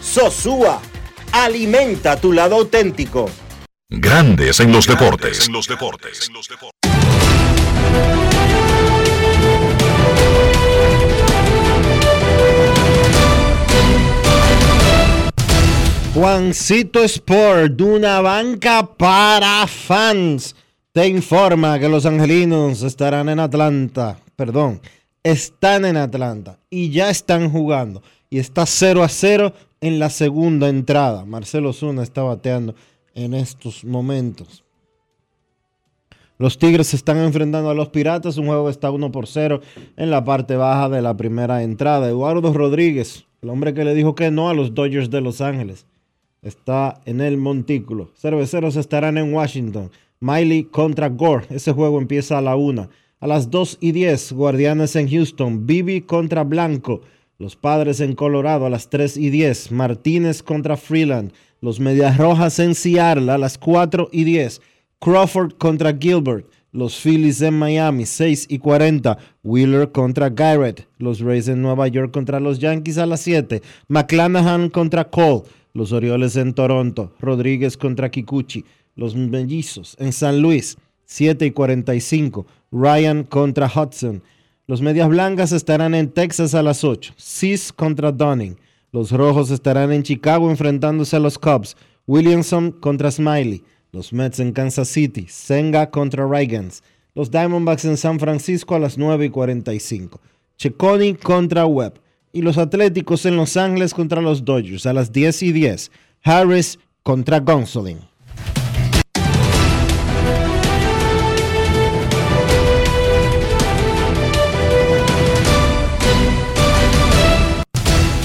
Sosúa, alimenta tu lado auténtico. Grandes en los deportes. En los deportes. Juancito Sport, de una banca para fans, te informa que los angelinos estarán en Atlanta, perdón, están en Atlanta y ya están jugando. Y está 0 a 0 en la segunda entrada. Marcelo Zuna está bateando en estos momentos. Los Tigres se están enfrentando a los Piratas, un juego está 1 por 0 en la parte baja de la primera entrada. Eduardo Rodríguez, el hombre que le dijo que no a los Dodgers de Los Ángeles, está en el montículo. Cerveceros estarán en Washington. Miley contra Gore, ese juego empieza a la 1. A las 2 y 10, Guardianes en Houston. Bibi contra Blanco. Los Padres en Colorado a las 3 y 10. Martínez contra Freeland. Los Medias Rojas en Seattle a las 4 y 10. Crawford contra Gilbert. Los Phillies en Miami, 6 y 40. Wheeler contra Garrett. Los Rays en Nueva York contra los Yankees a las 7. McClanahan contra Cole. Los Orioles en Toronto. Rodríguez contra Kikuchi. Los Mellizos en San Luis, 7 y 45. Ryan contra Hudson. Los Medias Blancas estarán en Texas a las 8. Cis contra Dunning. Los Rojos estarán en Chicago enfrentándose a los Cubs. Williamson contra Smiley. Los Mets en Kansas City. Senga contra Rygans. Los Diamondbacks en San Francisco a las 9 y 45. Checoni contra Webb. Y los Atléticos en Los Ángeles contra los Dodgers a las 10 y 10. Harris contra Gonsolin.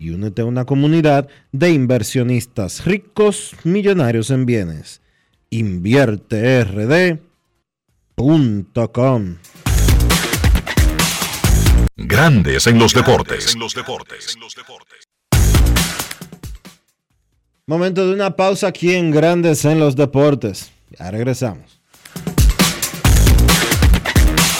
y únete a una comunidad de inversionistas ricos, millonarios en bienes. InvierteRD.com Grandes en los deportes. Momento de una pausa aquí en Grandes en los deportes. Ya regresamos.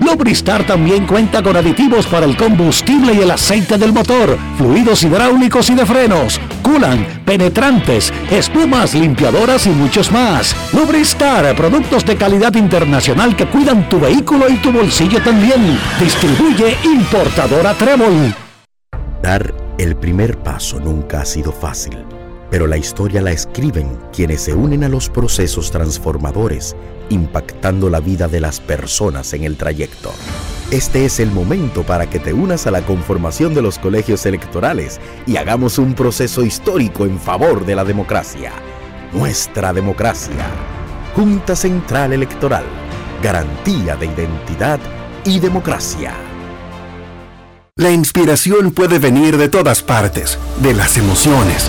Lubristar también cuenta con aditivos para el combustible y el aceite del motor, fluidos hidráulicos y de frenos, culan, penetrantes, espumas, limpiadoras y muchos más. Lubristar, productos de calidad internacional que cuidan tu vehículo y tu bolsillo también. Distribuye importadora Trébol. Dar el primer paso nunca ha sido fácil, pero la historia la escriben quienes se unen a los procesos transformadores, impactando la vida de las personas en el trayecto. Este es el momento para que te unas a la conformación de los colegios electorales y hagamos un proceso histórico en favor de la democracia. Nuestra democracia. Junta Central Electoral. Garantía de identidad y democracia. La inspiración puede venir de todas partes, de las emociones,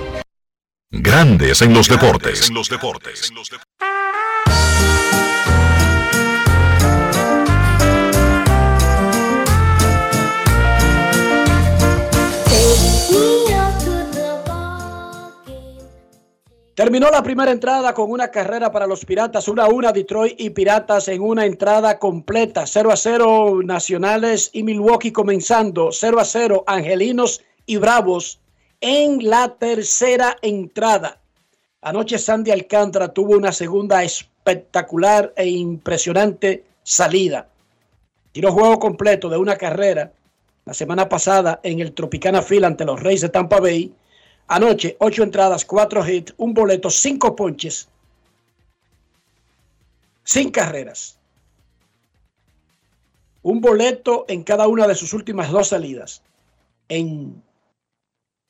Grandes en los deportes. En los deportes. Terminó la primera entrada con una carrera para los Piratas, una a una Detroit y Piratas en una entrada completa, 0 a 0 Nacionales y Milwaukee comenzando, 0 a 0 Angelinos y Bravos en la tercera entrada. Anoche Sandy Alcántara tuvo una segunda espectacular e impresionante salida. Tiró juego completo de una carrera la semana pasada en el Tropicana Field ante los Reyes de Tampa Bay. Anoche, ocho entradas, cuatro hits, un boleto, cinco ponches, sin carreras. Un boleto en cada una de sus últimas dos salidas. En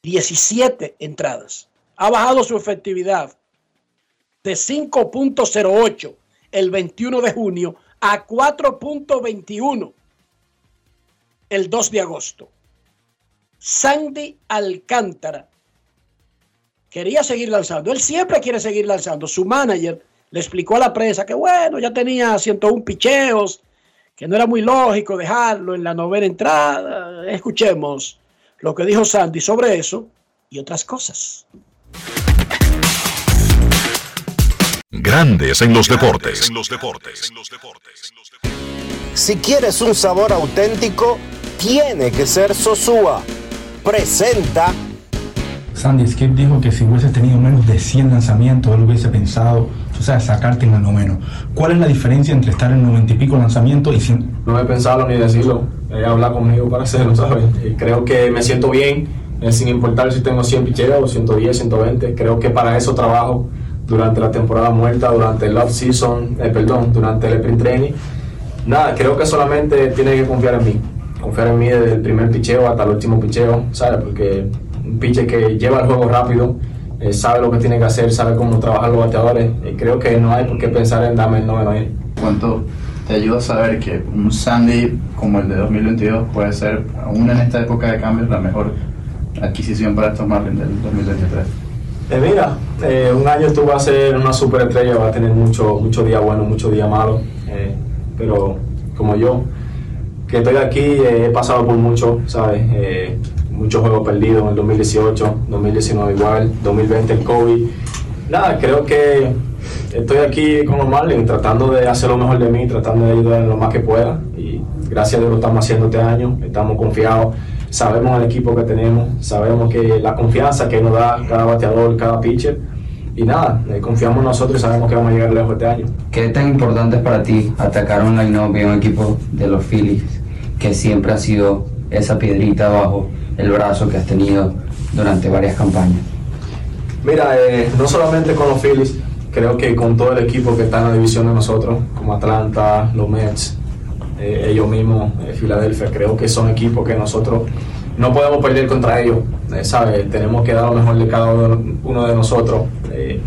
17 entradas. Ha bajado su efectividad de 5.08 el 21 de junio a 4.21 el 2 de agosto. Sandy Alcántara quería seguir lanzando. Él siempre quiere seguir lanzando. Su manager le explicó a la prensa que bueno, ya tenía 101 picheos, que no era muy lógico dejarlo en la novena entrada. Escuchemos lo que dijo Sandy sobre eso y otras cosas. Grandes en los deportes. En los deportes. Si quieres un sabor auténtico, tiene que ser Sosúa. Presenta. Sandy Skip dijo que si hubiese tenido menos de 100 lanzamientos, él hubiese pensado, o sea, sacarte en el noveno. ¿Cuál es la diferencia entre estar en 90 y pico lanzamientos y sin... No he pensado ni decirlo. Ella habla conmigo para hacerlo, ¿sabes? Y creo que me siento bien, eh, sin importar si tengo 100 picheos, 110, 120. Creo que para eso trabajo durante la temporada muerta, durante el off-season, eh, perdón, durante el sprint training. Nada, creo que solamente tiene que confiar en mí. Confiar en mí desde el primer picheo hasta el último picheo, ¿sabes? Porque un piche que lleva el juego rápido, eh, sabe lo que tiene que hacer, sabe cómo trabajar los bateadores. Creo que no hay por qué pensar en darme el noveno. ¿Cuánto te ayuda a saber que un Sandy como el de 2022 puede ser, aún en esta época de cambios, la mejor adquisición para estos Marlins del 2023? Eh, mira, eh, un año tú vas a ser una superestrella, va a tener muchos mucho días buenos, muchos días malos, eh, pero como yo, que estoy aquí, eh, he pasado por mucho, ¿sabes? Eh, muchos juegos perdidos en el 2018, 2019 igual, 2020 el COVID. Nada, creo que estoy aquí con los Marlins tratando de hacer lo mejor de mí, tratando de ayudar en lo más que pueda. Y gracias a Dios lo estamos haciendo este año, estamos confiados, sabemos el equipo que tenemos, sabemos que la confianza que nos da cada bateador, cada pitcher. Y nada, eh, confiamos en nosotros y sabemos que vamos a llegar lejos este año. ¿Qué tan importante es para ti atacar un line-up y un equipo de los Phillies que siempre ha sido esa piedrita bajo el brazo que has tenido durante varias campañas? Mira, eh, no solamente con los Phillies, creo que con todo el equipo que está en la división de nosotros, como Atlanta, los Mets, eh, ellos mismos, eh, Filadelfia, creo que son equipos que nosotros no podemos perder contra ellos, eh, ¿sabes? Tenemos que dar lo mejor de cada uno, de nosotros. Eh,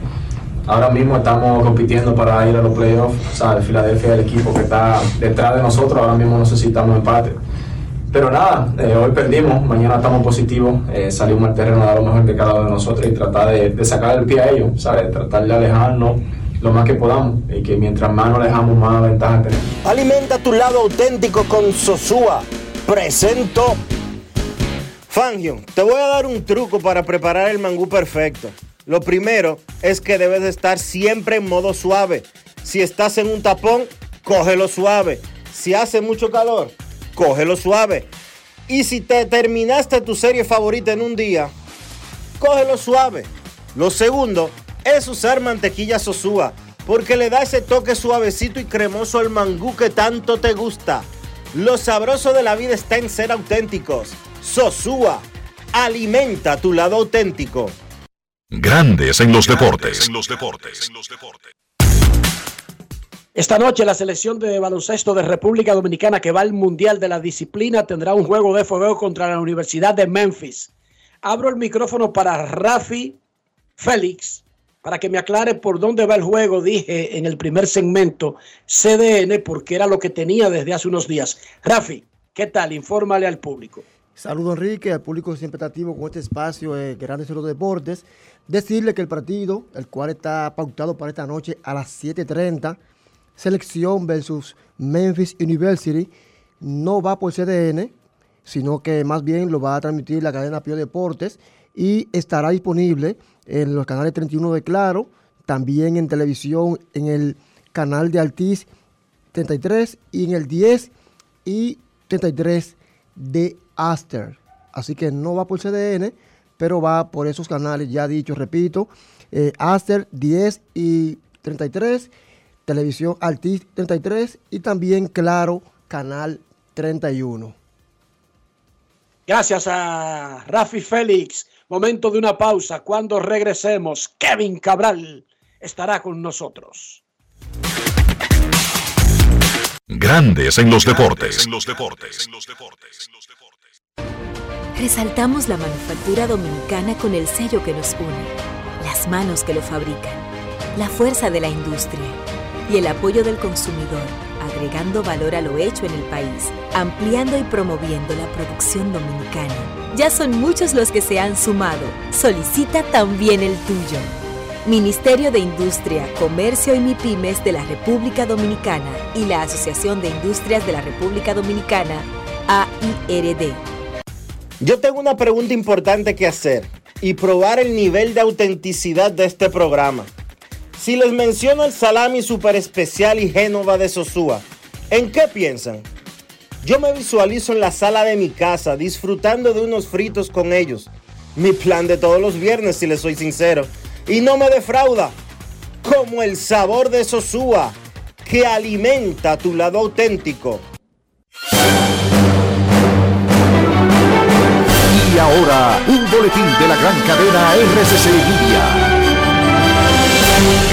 ahora mismo estamos compitiendo para ir a los playoffs, ¿sabes? Filadelfia es el equipo que está detrás de nosotros, ahora mismo necesitamos empate. Pero nada, eh, hoy perdimos, mañana estamos positivos, eh, salimos al terreno a lo mejor de cada uno de nosotros y tratar de, de sacar el pie a ellos, ¿sabes? Tratar de alejarnos lo más que podamos y que mientras más nos alejamos, más ventaja tenemos. Alimenta tu lado auténtico con Sosúa. Presento. Fangio, te voy a dar un truco para preparar el mangú perfecto. Lo primero es que debes de estar siempre en modo suave. Si estás en un tapón, cógelo suave. Si hace mucho calor, cógelo suave. Y si te terminaste tu serie favorita en un día, cógelo suave. Lo segundo es usar mantequilla sosúa, porque le da ese toque suavecito y cremoso al mangú que tanto te gusta. Lo sabroso de la vida está en ser auténticos. Sosúa, alimenta tu lado auténtico. Grandes en los deportes. Esta noche la selección de baloncesto de República Dominicana que va al Mundial de la Disciplina tendrá un juego de fuego contra la Universidad de Memphis. Abro el micrófono para Rafi Félix para que me aclare por dónde va el juego. Dije en el primer segmento CDN porque era lo que tenía desde hace unos días. Rafi, ¿qué tal? Infórmale al público. Saludos Enrique, al público siempre está activo con este espacio de Grandes en los Deportes. Decirle que el partido, el cual está pautado para esta noche a las 7.30, selección versus Memphis University, no va por CDN, sino que más bien lo va a transmitir la cadena Pio Deportes y estará disponible en los canales 31 de Claro, también en televisión en el canal de Altiz 33 y en el 10 y 33 de Aster. Así que no va por CDN, pero va por esos canales, ya dicho, repito, eh, Aster 10 y 33, televisión Altiz 33 y también Claro, canal 31. Gracias a Rafi Félix. Momento de una pausa. Cuando regresemos, Kevin Cabral estará con nosotros. Grandes en los deportes. Resaltamos la manufactura dominicana con el sello que nos une, las manos que lo fabrican, la fuerza de la industria y el apoyo del consumidor, agregando valor a lo hecho en el país, ampliando y promoviendo la producción dominicana. Ya son muchos los que se han sumado. Solicita también el tuyo. Ministerio de Industria, Comercio y MIPIMES de la República Dominicana y la Asociación de Industrias de la República Dominicana, AIRD. Yo tengo una pregunta importante que hacer y probar el nivel de autenticidad de este programa. Si les menciono el salami super especial y Génova de Sosúa, ¿en qué piensan? Yo me visualizo en la sala de mi casa disfrutando de unos fritos con ellos. Mi plan de todos los viernes, si les soy sincero. Y no me defrauda. Como el sabor de Sosúa, que alimenta tu lado auténtico. Y ahora, un boletín de la gran cadena RCC Media.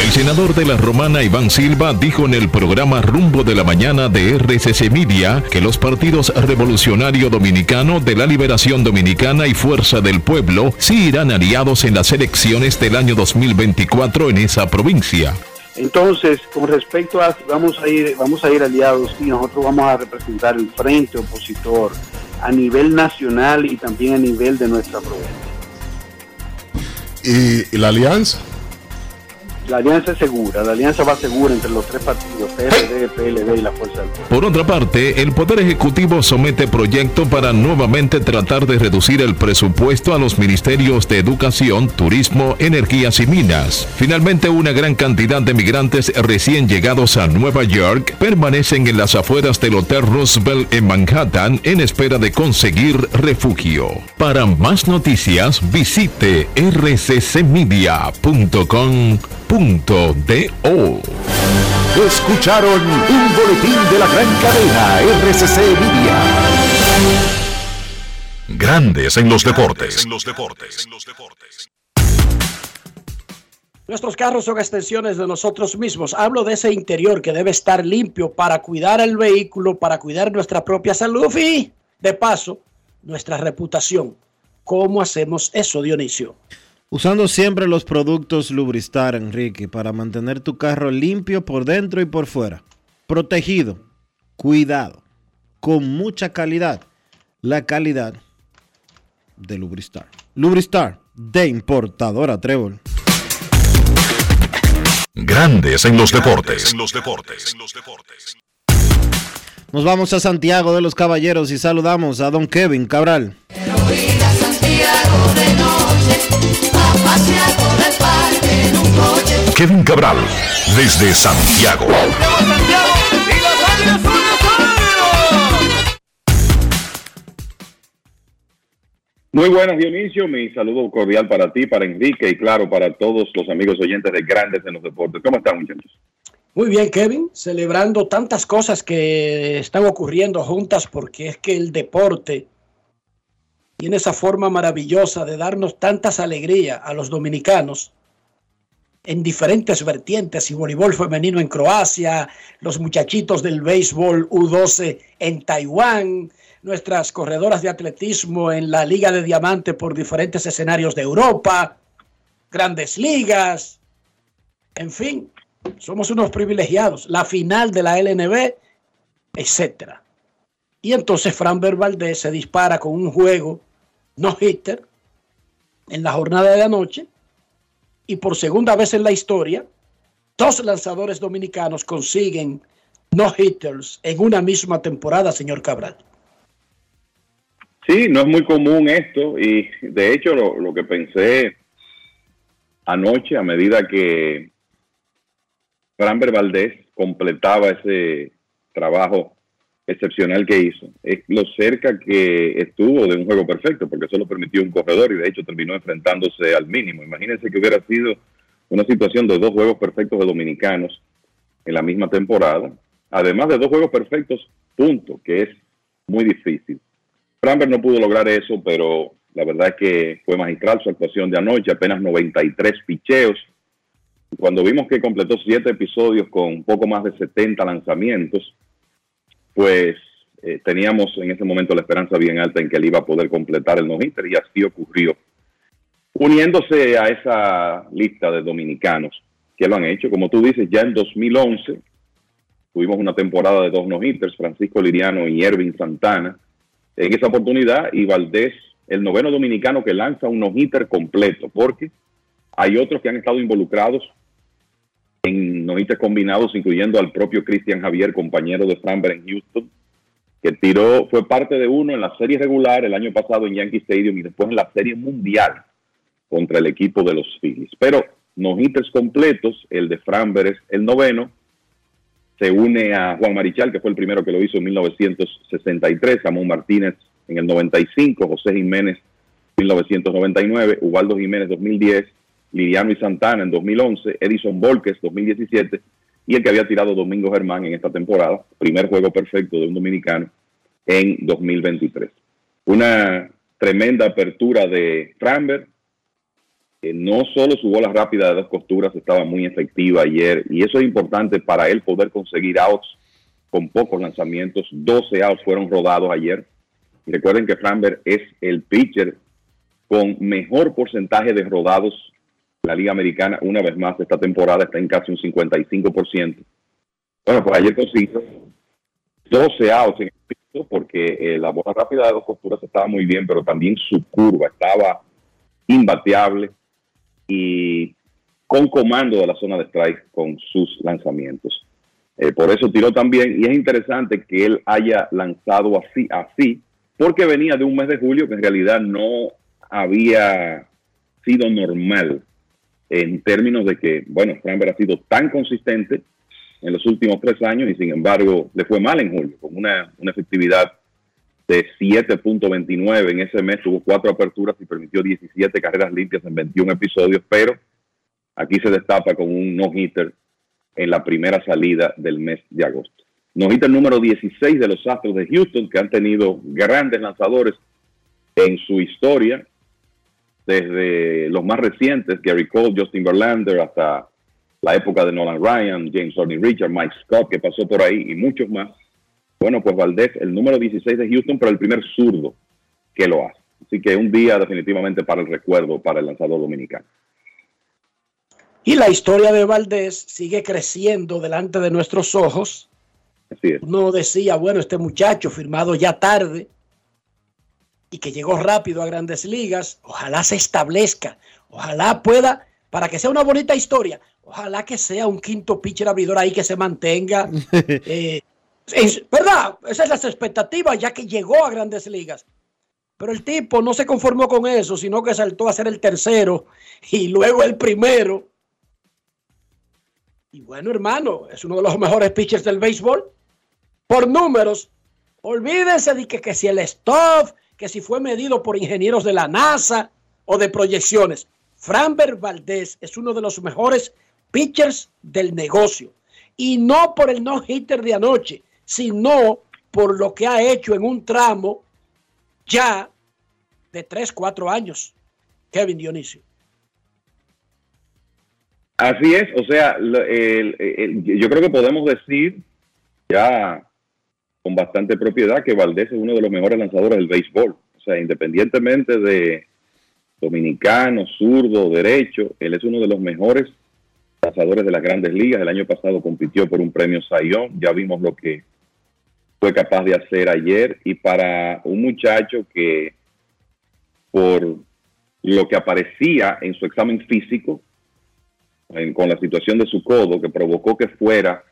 El senador de la Romana Iván Silva dijo en el programa Rumbo de la Mañana de RCC Media que los partidos Revolucionario Dominicano de la Liberación Dominicana y Fuerza del Pueblo sí irán aliados en las elecciones del año 2024 en esa provincia. Entonces, con respecto a vamos a ir vamos a ir aliados y nosotros vamos a representar el frente opositor a nivel nacional y también a nivel de nuestra provincia. ¿Y la alianza? La alianza es segura, la alianza va segura entre los tres partidos, PRD, PLD y la Fuerza del Pueblo. Por otra parte, el Poder Ejecutivo somete proyecto para nuevamente tratar de reducir el presupuesto a los ministerios de Educación, Turismo, Energías y Minas. Finalmente, una gran cantidad de migrantes recién llegados a Nueva York permanecen en las afueras del Hotel Roosevelt en Manhattan en espera de conseguir refugio. Para más noticias, visite rccmedia.com .do. Escucharon un boletín de la gran cadena RCC Media. Grandes en los deportes. Nuestros carros son extensiones de nosotros mismos. Hablo de ese interior que debe estar limpio para cuidar el vehículo, para cuidar nuestra propia salud y, de paso, nuestra reputación. ¿Cómo hacemos eso, Dionisio? Usando siempre los productos Lubristar, Enrique, para mantener tu carro limpio por dentro y por fuera. Protegido, cuidado, con mucha calidad. la calidad de Lubristar. Lubristar de importadora Trébol. Grandes en los deportes. En los deportes. Nos vamos a Santiago de los Caballeros y saludamos a don Kevin Cabral. Kevin Cabral, desde Santiago. Muy buenas, Dionisio. Mi saludo cordial para ti, para Enrique y, claro, para todos los amigos oyentes de Grandes en los Deportes. ¿Cómo están, muchachos? Muy bien, Kevin. Celebrando tantas cosas que están ocurriendo juntas porque es que el deporte tiene esa forma maravillosa de darnos tantas alegrías a los dominicanos en diferentes vertientes y voleibol femenino en Croacia, los muchachitos del béisbol U12 en Taiwán, nuestras corredoras de atletismo en la Liga de Diamante por diferentes escenarios de Europa, grandes ligas, en fin, somos unos privilegiados, la final de la LNB, etcétera. Y entonces Fran Valdez se dispara con un juego no hitter en la jornada de anoche y por segunda vez en la historia, dos lanzadores dominicanos consiguen no hitters en una misma temporada, señor Cabral. Sí, no es muy común esto y de hecho lo, lo que pensé anoche a medida que Framber Valdés completaba ese trabajo excepcional que hizo, es lo cerca que estuvo de un juego perfecto, porque eso lo permitió un corredor y de hecho terminó enfrentándose al mínimo. Imagínense que hubiera sido una situación de dos juegos perfectos de dominicanos en la misma temporada, además de dos juegos perfectos, punto, que es muy difícil. Framber no pudo lograr eso, pero la verdad es que fue magistral su actuación de anoche, apenas 93 picheos. Cuando vimos que completó siete episodios con poco más de 70 lanzamientos, pues eh, teníamos en ese momento la esperanza bien alta en que él iba a poder completar el no-hitter y así ocurrió. Uniéndose a esa lista de dominicanos que lo han hecho, como tú dices, ya en 2011 tuvimos una temporada de dos no-hitters, Francisco Liriano y Ervin Santana. En esa oportunidad, y Valdés, el noveno dominicano que lanza un no-hitter completo, porque hay otros que han estado involucrados en no-hitters combinados, incluyendo al propio Cristian Javier, compañero de Framber en Houston, que tiró, fue parte de uno en la serie regular el año pasado en Yankee Stadium y después en la serie mundial contra el equipo de los Phillies. Pero no-hitters completos, el de Framber es el noveno, se une a Juan Marichal, que fue el primero que lo hizo en 1963, Ramón Martínez en el 95, José Jiménez 1999, Ubaldo Jiménez 2010, Liriano y Santana en 2011, Edison Volques 2017 y el que había tirado Domingo Germán en esta temporada, primer juego perfecto de un dominicano en 2023. Una tremenda apertura de Framber, que no solo su bola rápida de dos costuras estaba muy efectiva ayer, y eso es importante para él poder conseguir outs con pocos lanzamientos. 12 outs fueron rodados ayer. Y recuerden que Framber es el pitcher con mejor porcentaje de rodados la Liga Americana, una vez más, esta temporada está en casi un 55%. Bueno, pues ayer consiguió 12 outs en el piso porque eh, la bola rápida de dos costuras estaba muy bien, pero también su curva estaba imbateable y con comando de la zona de strike con sus lanzamientos. Eh, por eso tiró también, y es interesante que él haya lanzado así, así, porque venía de un mes de julio que en realidad no había sido normal en términos de que, bueno, Framber ha sido tan consistente en los últimos tres años y sin embargo le fue mal en julio, con una, una efectividad de 7.29 en ese mes, tuvo cuatro aperturas y permitió 17 carreras limpias en 21 episodios, pero aquí se destapa con un no-hitter en la primera salida del mes de agosto. No-hitter número 16 de los Astros de Houston, que han tenido grandes lanzadores en su historia, desde los más recientes, Gary Cole, Justin Verlander, hasta la época de Nolan Ryan, James Rodney Richard, Mike Scott, que pasó por ahí, y muchos más. Bueno, pues Valdés, el número 16 de Houston, pero el primer zurdo que lo hace. Así que un día definitivamente para el recuerdo para el lanzador dominicano. Y la historia de Valdés sigue creciendo delante de nuestros ojos. Así es. Uno decía, bueno, este muchacho firmado ya tarde, y que llegó rápido a grandes ligas, ojalá se establezca, ojalá pueda, para que sea una bonita historia, ojalá que sea un quinto pitcher abridor ahí que se mantenga. *laughs* eh, es, ¿Verdad? Esas son las expectativas, ya que llegó a grandes ligas. Pero el tipo no se conformó con eso, sino que saltó a ser el tercero y luego el primero. Y bueno, hermano, es uno de los mejores pitchers del béisbol. Por números, olvídense de que, que si el staff, que si fue medido por ingenieros de la NASA o de proyecciones. Framber Valdés es uno de los mejores pitchers del negocio. Y no por el no-hitter de anoche, sino por lo que ha hecho en un tramo ya de 3, 4 años. Kevin Dionisio. Así es, o sea, yo creo que podemos decir ya con bastante propiedad que Valdés es uno de los mejores lanzadores del béisbol. O sea, independientemente de dominicano, zurdo, derecho, él es uno de los mejores lanzadores de las grandes ligas. El año pasado compitió por un premio Sayón. Ya vimos lo que fue capaz de hacer ayer. Y para un muchacho que por lo que aparecía en su examen físico, en, con la situación de su codo, que provocó que fuera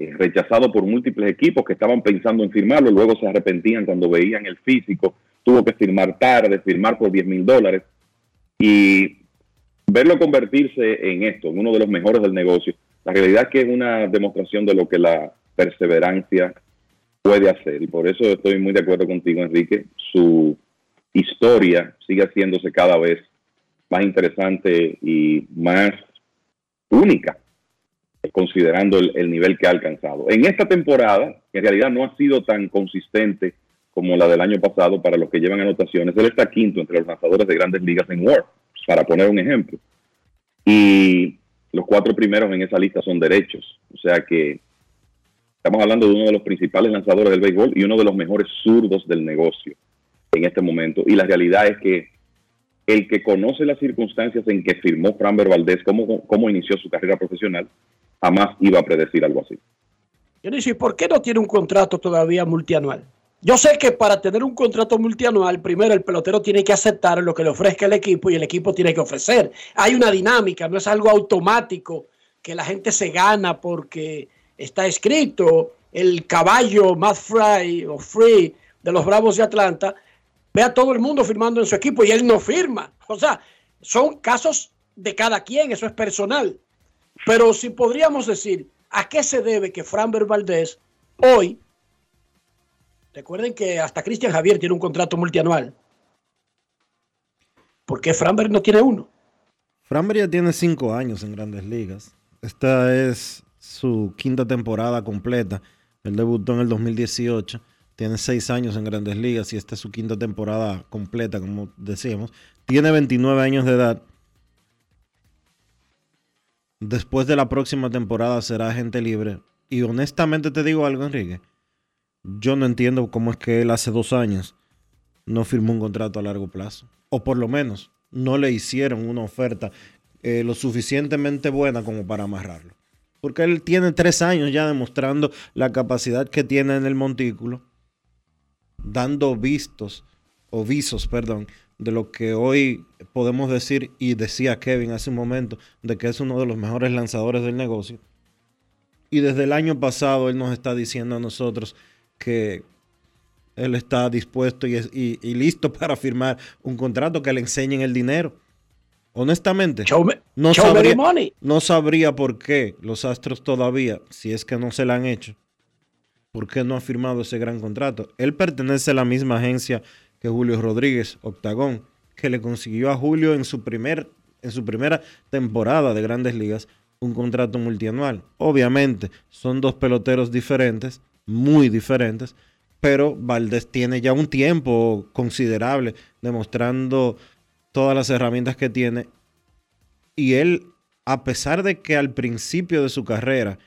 eh, rechazado por múltiples equipos que estaban pensando en firmarlo, luego se arrepentían cuando veían el físico, tuvo que firmar tarde, firmar por 10 mil dólares y verlo convertirse en esto, en uno de los mejores del negocio, la realidad es que es una demostración de lo que la perseverancia puede hacer y por eso estoy muy de acuerdo contigo, Enrique, su historia sigue haciéndose cada vez más interesante y más única, considerando el, el, nivel que ha alcanzado. En esta temporada, que en realidad no ha sido tan consistente como la del año pasado para los que llevan anotaciones, él está quinto entre los lanzadores de grandes ligas en WAR, para poner un ejemplo. Y los cuatro primeros en esa lista son derechos. O sea que estamos hablando de uno de los principales lanzadores del béisbol y uno de los mejores zurdos del negocio en este momento. Y la realidad es que el que conoce las circunstancias en que firmó Framber Valdés, cómo, cómo inició su carrera profesional, jamás iba a predecir algo así. Dionisio, ¿y por qué no tiene un contrato todavía multianual? Yo sé que para tener un contrato multianual, primero el pelotero tiene que aceptar lo que le ofrezca el equipo y el equipo tiene que ofrecer. Hay una dinámica, no es algo automático que la gente se gana porque está escrito el caballo Matt Fry o Free de los Bravos de Atlanta ve a todo el mundo firmando en su equipo y él no firma. O sea, son casos de cada quien, eso es personal. Pero si podríamos decir, ¿a qué se debe que Framber Valdés hoy, recuerden que hasta Cristian Javier tiene un contrato multianual, ¿por qué Framber no tiene uno? Framber ya tiene cinco años en grandes ligas. Esta es su quinta temporada completa. Él debutó en el 2018 tiene seis años en grandes ligas y esta es su quinta temporada completa, como decíamos. Tiene 29 años de edad. Después de la próxima temporada será agente libre. Y honestamente te digo algo, Enrique. Yo no entiendo cómo es que él hace dos años no firmó un contrato a largo plazo. O por lo menos no le hicieron una oferta eh, lo suficientemente buena como para amarrarlo. Porque él tiene tres años ya demostrando la capacidad que tiene en el montículo dando vistos o visos, perdón, de lo que hoy podemos decir y decía Kevin hace un momento, de que es uno de los mejores lanzadores del negocio. Y desde el año pasado él nos está diciendo a nosotros que él está dispuesto y, y, y listo *laughs* para firmar un contrato que le enseñen el dinero. Honestamente, me, no, sabría, no sabría por qué los Astros todavía, si es que no se la han hecho, ¿por qué no ha firmado ese gran contrato? Él pertenece a la misma agencia que Julio Rodríguez, Octagón, que le consiguió a Julio en su, primer, en su primera temporada de grandes ligas un contrato multianual. Obviamente son dos peloteros diferentes, muy diferentes, pero Valdés tiene ya un tiempo considerable demostrando todas las herramientas que tiene. Y él, a pesar de que al principio de su carrera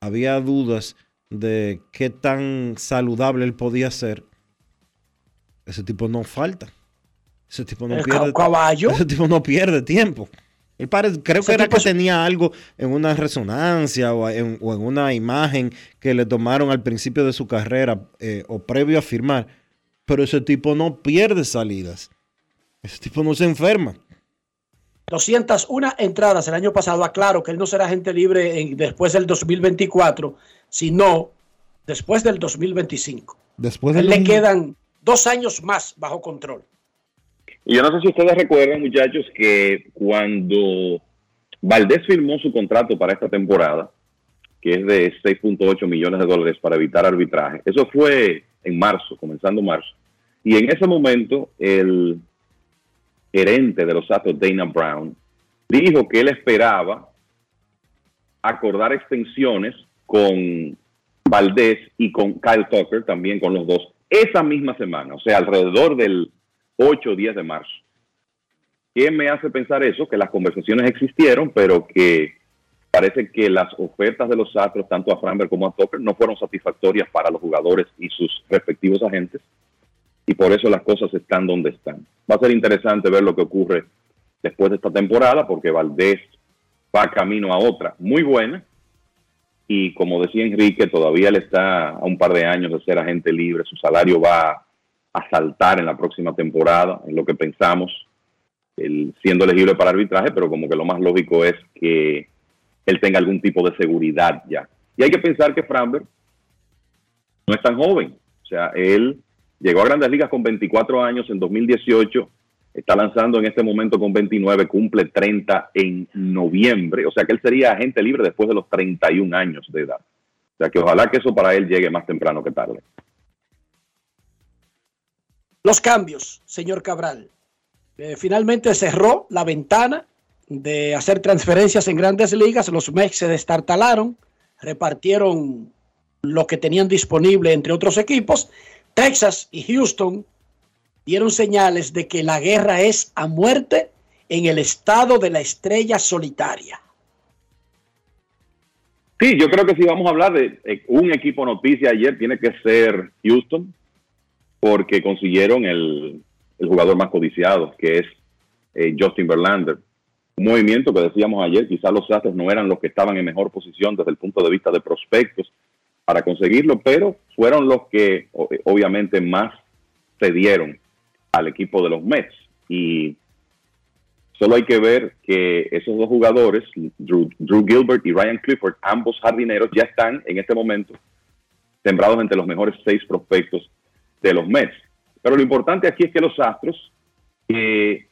había dudas de qué tan saludable él podía ser, ese tipo no falta. Ese tipo no pierde caballo. Ese tipo no pierde tiempo. El padre, creo que era que tenía algo en una resonancia o en, o en, una imagen que le tomaron al principio de su carrera eh, o previo a firmar. pero ese tipo no pierde salidas. Ese tipo no se enferma. 201 entradas el año pasado. Aclaro que él no será agente libre en- después del 2024, sino después del 2025. Después A de él le quedan dos años más bajo control. Y yo no sé si ustedes recuerdan, muchachos, que cuando Valdés firmó su contrato para esta temporada, que es de 6.8 millones de dólares para evitar arbitraje, eso fue en marzo, comenzando marzo. Y en ese momento, el gerente de los Astros, Dana Brown, dijo que él esperaba acordar extensiones con Valdés y con Kyle Tucker, también con los dos, esa misma semana, o sea, alrededor del 8 o 10 de marzo. ¿Qué me hace pensar eso? Que las conversaciones existieron, pero que parece que las ofertas de los Astros, tanto a Framber como a Tucker, no fueron satisfactorias para los jugadores y sus respectivos agentes, y por eso las cosas están donde están. Va a ser interesante ver lo que ocurre después de esta temporada, porque Valdés va camino a otra muy buena, y como decía Enrique, todavía le está a un par de años de ser agente libre, su salario va a saltar en la próxima temporada, en lo que pensamos, él siendo elegible para arbitraje, pero como que lo más lógico es que él tenga algún tipo de seguridad ya. Y hay que pensar que Framber no es tan joven, o sea, él llegó a grandes ligas con 24 años en 2018, está lanzando en este momento con 29, cumple 30 en noviembre, o sea que él sería agente libre después de los 31 años de edad. O sea que ojalá que eso para él llegue más temprano que tarde. Los cambios, señor Cabral. Eh, finalmente cerró la ventana de hacer transferencias en grandes ligas. Los Mex se destartalaron, repartieron lo que tenían disponible entre otros equipos. Texas y Houston dieron señales de que la guerra es a muerte en el estado de la estrella solitaria. Sí, yo creo que si vamos a hablar de eh, un equipo noticia ayer, tiene que ser Houston, porque consiguieron el, el jugador más codiciado, que es eh, Justin Verlander. Un movimiento que decíamos ayer, quizás los Astros no eran los que estaban en mejor posición desde el punto de vista de prospectos para conseguirlo, pero fueron los que eh, obviamente más cedieron al equipo de los Mets. Y Solo hay que ver que esos dos jugadores, Drew, Drew Gilbert y Ryan Clifford, ambos jardineros, ya están en este momento sembrados entre los mejores seis prospectos de los Mets. Pero lo importante aquí es que los Astros, que es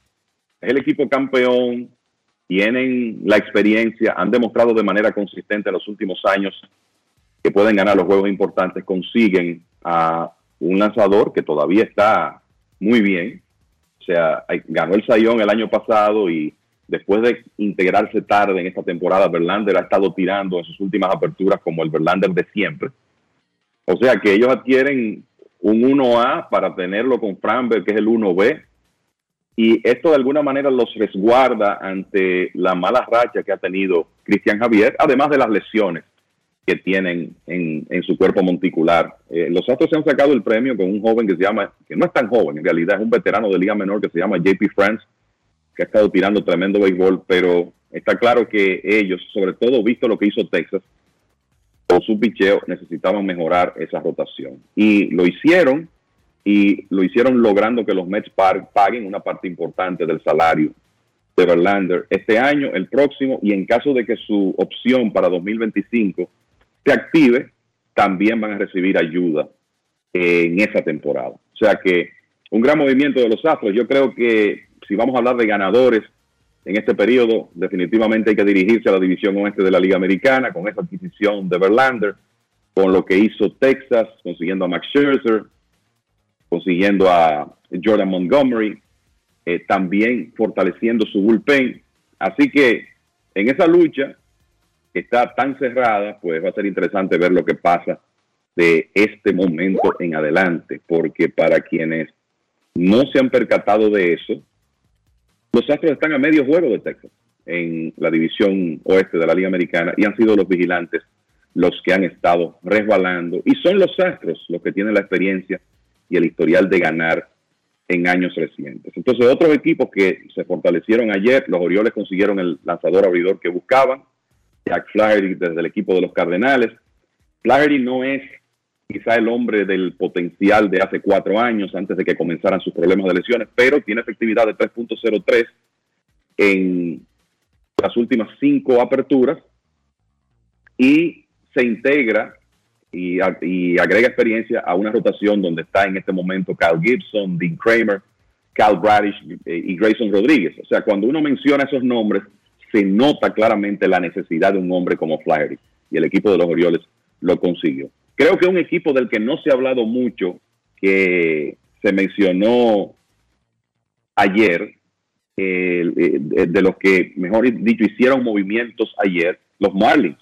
el equipo campeón, tienen la experiencia, han demostrado de manera consistente en los últimos años que pueden ganar los juegos importantes, consiguen a un lanzador que todavía está muy bien, o sea, ganó el Sayón el año pasado y después de integrarse tarde en esta temporada, Verlander ha estado tirando en sus últimas aperturas como el Verlander de siempre. O sea que ellos adquieren un 1A para tenerlo con Framberg, que es el 1B. Y esto de alguna manera los resguarda ante la mala racha que ha tenido Cristian Javier, además de las lesiones que tienen en, en su cuerpo monticular. Eh, los Astros se han sacado el premio con un joven que se llama, que no es tan joven, en realidad es un veterano de liga menor que se llama JP France, que ha estado tirando tremendo béisbol, pero está claro que ellos, sobre todo visto lo que hizo Texas, con su picheo necesitaban mejorar esa rotación. Y lo hicieron, y lo hicieron logrando que los Mets paguen una parte importante del salario de Verlander este año, el próximo, y en caso de que su opción para 2025 se active, también van a recibir ayuda en esa temporada. O sea que un gran movimiento de los Astros. Yo creo que si vamos a hablar de ganadores en este periodo, definitivamente hay que dirigirse a la división oeste de la Liga Americana con esa adquisición de Verlander, con lo que hizo Texas, consiguiendo a Max Scherzer, consiguiendo a Jordan Montgomery, eh, también fortaleciendo su bullpen. Así que en esa lucha está tan cerrada, pues va a ser interesante ver lo que pasa de este momento en adelante, porque para quienes no se han percatado de eso, los Astros están a medio juego de Texas en la división oeste de la Liga Americana y han sido los vigilantes los que han estado resbalando y son los Astros los que tienen la experiencia y el historial de ganar en años recientes. Entonces, otros equipos que se fortalecieron ayer, los Orioles consiguieron el lanzador abridor que buscaban, Jack Flaherty desde el equipo de los Cardenales. Flaherty no es quizá el hombre del potencial de hace cuatro años, antes de que comenzaran sus problemas de lesiones, pero tiene efectividad de 3.03 en las últimas cinco aperturas y se integra y, y, agrega experiencia a una rotación donde está en este momento Kyle Gibson, Dean Kramer, Cal Bradish eh, y Grayson Rodríguez. O sea, cuando uno menciona esos nombres, se nota claramente la necesidad de un hombre como Flaherty y el equipo de los Orioles lo consiguió. Creo que un equipo del que no se ha hablado mucho, que se mencionó ayer, eh, de los que, mejor dicho, hicieron movimientos ayer, los Marlins,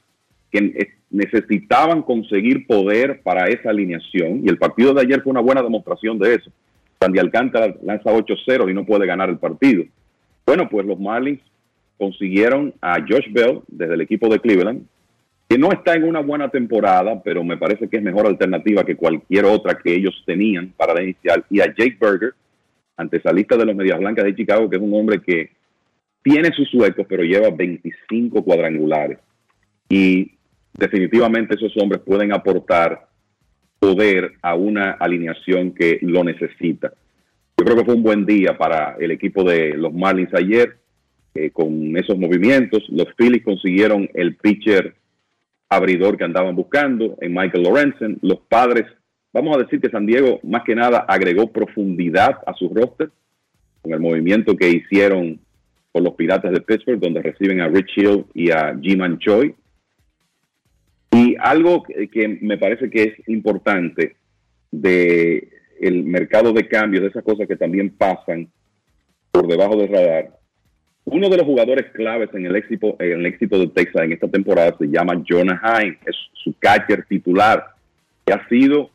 que necesitaban conseguir poder para esa alineación, y el partido de ayer fue una buena demostración de eso. Sandy Alcántara lanza 8-0 y no puede ganar el partido. Bueno, pues los Marlins consiguieron a Josh Bell desde el equipo de Cleveland, que no está en una buena temporada, pero me parece que es mejor alternativa que cualquier otra que ellos tenían para la inicial, y a Jake Berger, antesalista de los Medias Blancas de Chicago, que es un hombre que tiene sus huecos, pero lleva 25 cuadrangulares. Y definitivamente esos hombres pueden aportar poder a una alineación que lo necesita. Yo creo que fue un buen día para el equipo de los Marlins ayer eh, con esos movimientos. Los Phillies consiguieron el pitcher abridor que andaban buscando en Michael Lorenzen. Los padres, vamos a decir que San Diego más que nada agregó profundidad a su roster con el movimiento que hicieron con los Piratas de Pittsburgh, donde reciben a Rich Hill y a Jiman Choi. Y algo que me parece que es importante de el mercado de cambios, de esas cosas que también pasan por debajo del radar. Uno de los jugadores claves en el éxito, en el éxito de Texas en esta temporada se llama Jonah Hine, es su catcher titular, que ha sido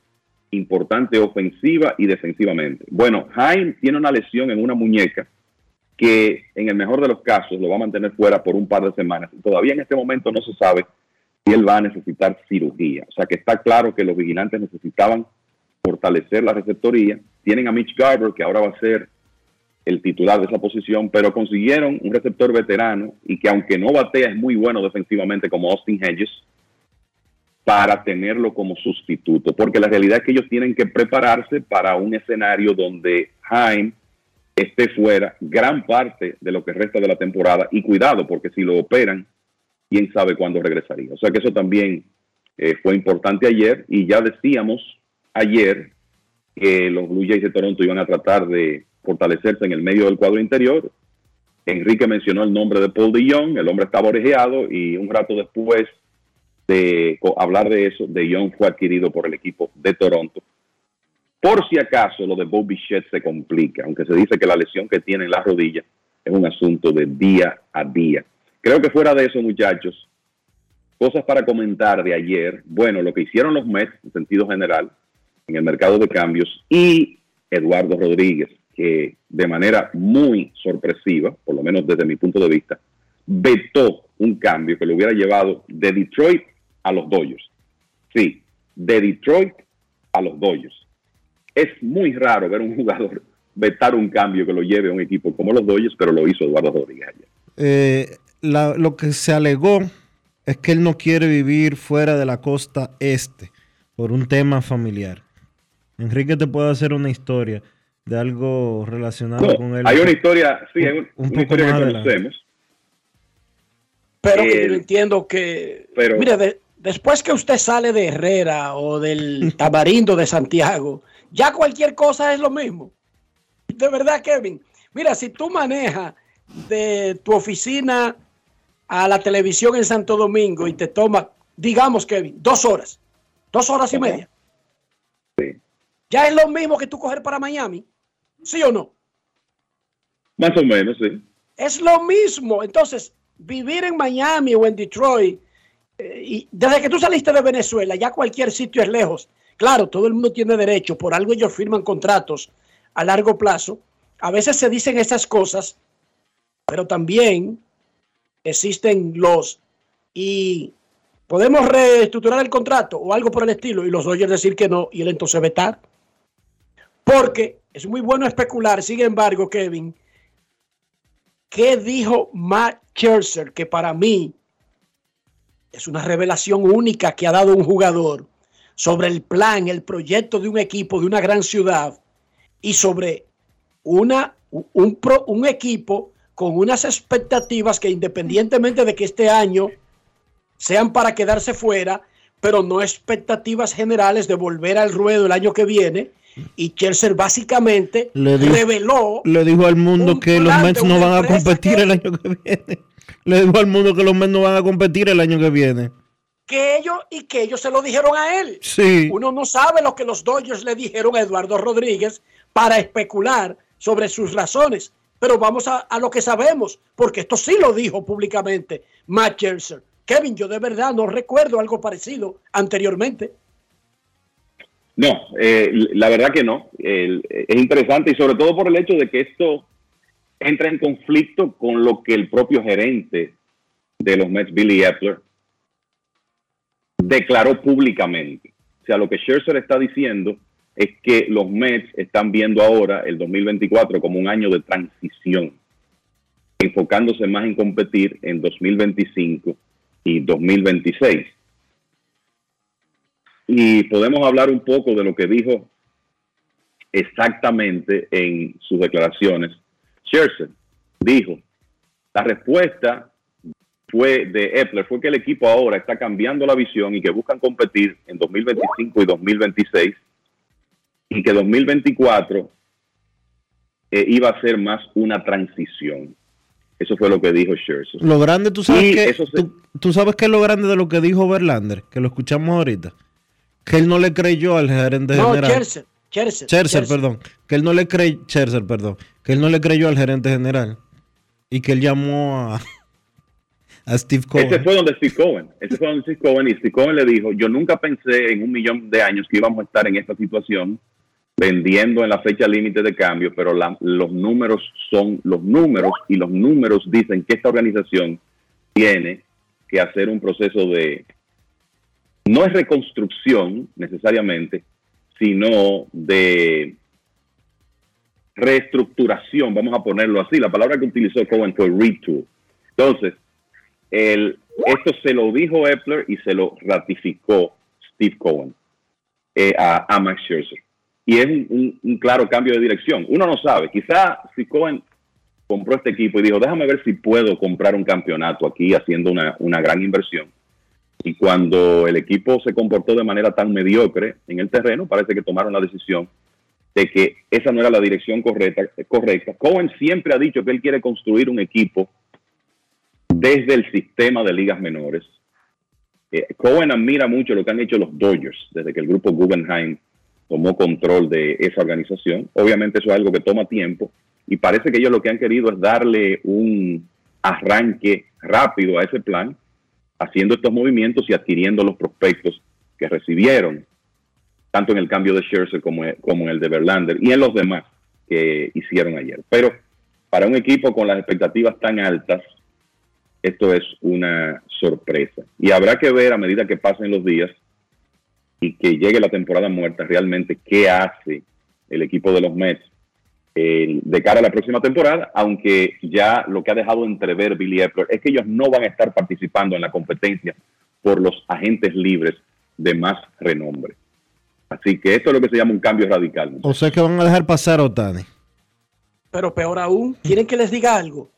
importante ofensiva y defensivamente. Bueno, Hine tiene una lesión en una muñeca que en el mejor de los casos lo va a mantener fuera por un par de semanas. Todavía en este momento no se sabe y él va a necesitar cirugía. O sea que está claro que los vigilantes necesitaban fortalecer la receptoría. Tienen a Mitch Garber, que ahora va a ser el titular de esa posición, pero consiguieron un receptor veterano y que aunque no batea es muy bueno defensivamente como Austin Hedges para tenerlo como sustituto, porque la realidad es que ellos tienen que prepararse para un escenario donde Jaime esté fuera gran parte de lo que resta de la temporada y cuidado, porque si lo operan quién sabe cuándo regresaría. O sea que eso también eh, fue importante ayer y ya decíamos ayer que los Blue Jays de Toronto iban a tratar de fortalecerse en el medio del cuadro interior. Enrique mencionó el nombre de Paul de el hombre estaba orejeado y un rato después de hablar de eso, de fue adquirido por el equipo de Toronto. Por si acaso lo de Bobby Bichette se complica, aunque se dice que la lesión que tiene en la rodilla es un asunto de día a día. Creo que fuera de eso, muchachos, cosas para comentar de ayer. Bueno, lo que hicieron los Mets en sentido general en el mercado de cambios y Eduardo Rodríguez, de manera muy sorpresiva, por lo menos desde mi punto de vista, vetó un cambio que lo hubiera llevado de Detroit a los Dodgers. Sí, de Detroit a los Dodgers. Es muy raro ver un jugador *laughs* vetar un cambio que lo lleve a un equipo como los Dodgers, pero lo hizo Eduardo Rodríguez ayer. Eh, lo que se alegó es que él no quiere vivir fuera de la costa este por un tema familiar. Enrique te puede hacer una historia de algo relacionado con él. Hay una historia, sí, hay un, poco historia que conocemos. Pero yo entiendo que, pero, mira, después que usted sale de Herrera o del *laughs* Tamarindo de Santiago, ya cualquier cosa es lo mismo. De verdad, Kevin. Mira, si tú manejas de tu oficina a la televisión en Santo Domingo y te toma, digamos, Kevin, dos horas, dos horas y media. Sí. Ya es lo mismo que tú coger para Miami, ¿sí o no? Más o menos, sí. Es lo mismo. Entonces, vivir en Miami o en Detroit, eh, y desde que tú saliste de Venezuela, ya cualquier sitio es lejos. Claro, todo el mundo tiene derecho, por algo ellos firman contratos a largo plazo. A veces se dicen esas cosas, pero también existen los y podemos reestructurar el contrato o algo por el estilo y los oyes decir que no y él entonces vetar. Porque es muy bueno especular, sin embargo, Kevin, ¿qué dijo Matt Scherzer? Que para mí es una revelación única que ha dado un jugador sobre el plan, el proyecto de un equipo de una gran ciudad y sobre una, un, pro- un equipo con unas expectativas que independientemente de que este año sean para quedarse fuera, pero no expectativas generales de volver al ruedo el año que viene. Y Chelsea básicamente Le reveló Le dijo al mundo que los Mets no van a competir el año que viene. Le dijo al mundo que los Mets no van a competir el año que viene. que ellos y que ellos se lo dijeron a él. Sí. Uno no sabe lo que los Dodgers le dijeron a Eduardo Rodríguez para especular sobre sus razones. Pero vamos a, a lo que sabemos, porque esto sí lo dijo públicamente Matt Scherzer. Kevin, yo de verdad no recuerdo algo parecido anteriormente. No, eh, la verdad que no. El- es interesante y sobre todo por el hecho de que esto entra en conflicto con lo que el propio gerente de los Mets, Billy Epler, declaró públicamente. O sea, lo que Scherzer está diciendo es que los Mets están viendo ahora el 2024 como un año de transición, enfocándose más en competir en 2025 y 2026. Y podemos hablar un poco de lo que dijo exactamente en sus declaraciones. Scherzer dijo, la respuesta fue de Epler, fue que el equipo ahora está cambiando la visión y que buscan competir en 2025 y 2026 y que 2024 eh, iba a ser más una transición. Eso fue lo que dijo Scherzer. Lo grande, tú sabes Y que se- tú, tú sabes que es lo grande de lo que dijo Verlander, que lo escuchamos ahorita, que él no le creyó al gerente No, general. Scherzer, Scherzer. perdón, que él no le creyó, Scherzer, perdón, que él no le creyó al gerente general y que él llamó a, *laughs* a Steve Cohen. Ese fue donde Steve Cohen. Ese fue donde Steve Cohen y Steve Cohen le dijo, yo nunca pensé en un millón de años que íbamos a estar en esta situación vendiendo en la fecha límite de cambio, pero la- los números son los números y los números dicen que esta organización tiene que hacer un proceso de, no es reconstrucción necesariamente, sino de reestructuración, vamos a ponerlo así. La palabra que utilizó Cohen fue retool. Entonces, el, esto se lo dijo Epler y se lo ratificó Steve Cohen eh, a, Max Scherzer. Y es un, claro cambio de dirección. Uno no sabe. Quizá si Cohen compró este equipo y dijo, déjame ver si puedo comprar un campeonato aquí haciendo una gran inversión. Y cuando el equipo se comportó de manera tan mediocre en el terreno, parece que tomaron la decisión de que esa no era la dirección correcta. Cohen siempre ha dicho que él quiere construir un equipo desde el sistema de ligas menores. Eh, Cohen admira mucho lo que han hecho los Dodgers desde que el grupo Guggenheim tomó control de esa organización. Obviamente eso es algo que toma tiempo y parece que ellos lo que han querido es darle un arranque rápido a ese plan, haciendo estos movimientos y adquiriendo los prospectos que recibieron, tanto en el cambio de Scherzer como, como en el de Verlander y en los demás que hicieron ayer. Pero para un equipo con las expectativas tan altas, esto es una sorpresa. Y habrá que ver a medida que pasen los días y que llegue la temporada muerta realmente qué hace el equipo de los Mets eh, de cara a la próxima temporada, aunque ya lo que ha dejado entrever Billy Epler es que ellos no van a estar participando en la competencia por los agentes libres de más renombre. Así que esto es lo que se llama un cambio radical. O sea que van a dejar pasar a Otani. Pero peor aún, ¿quieren que les diga algo?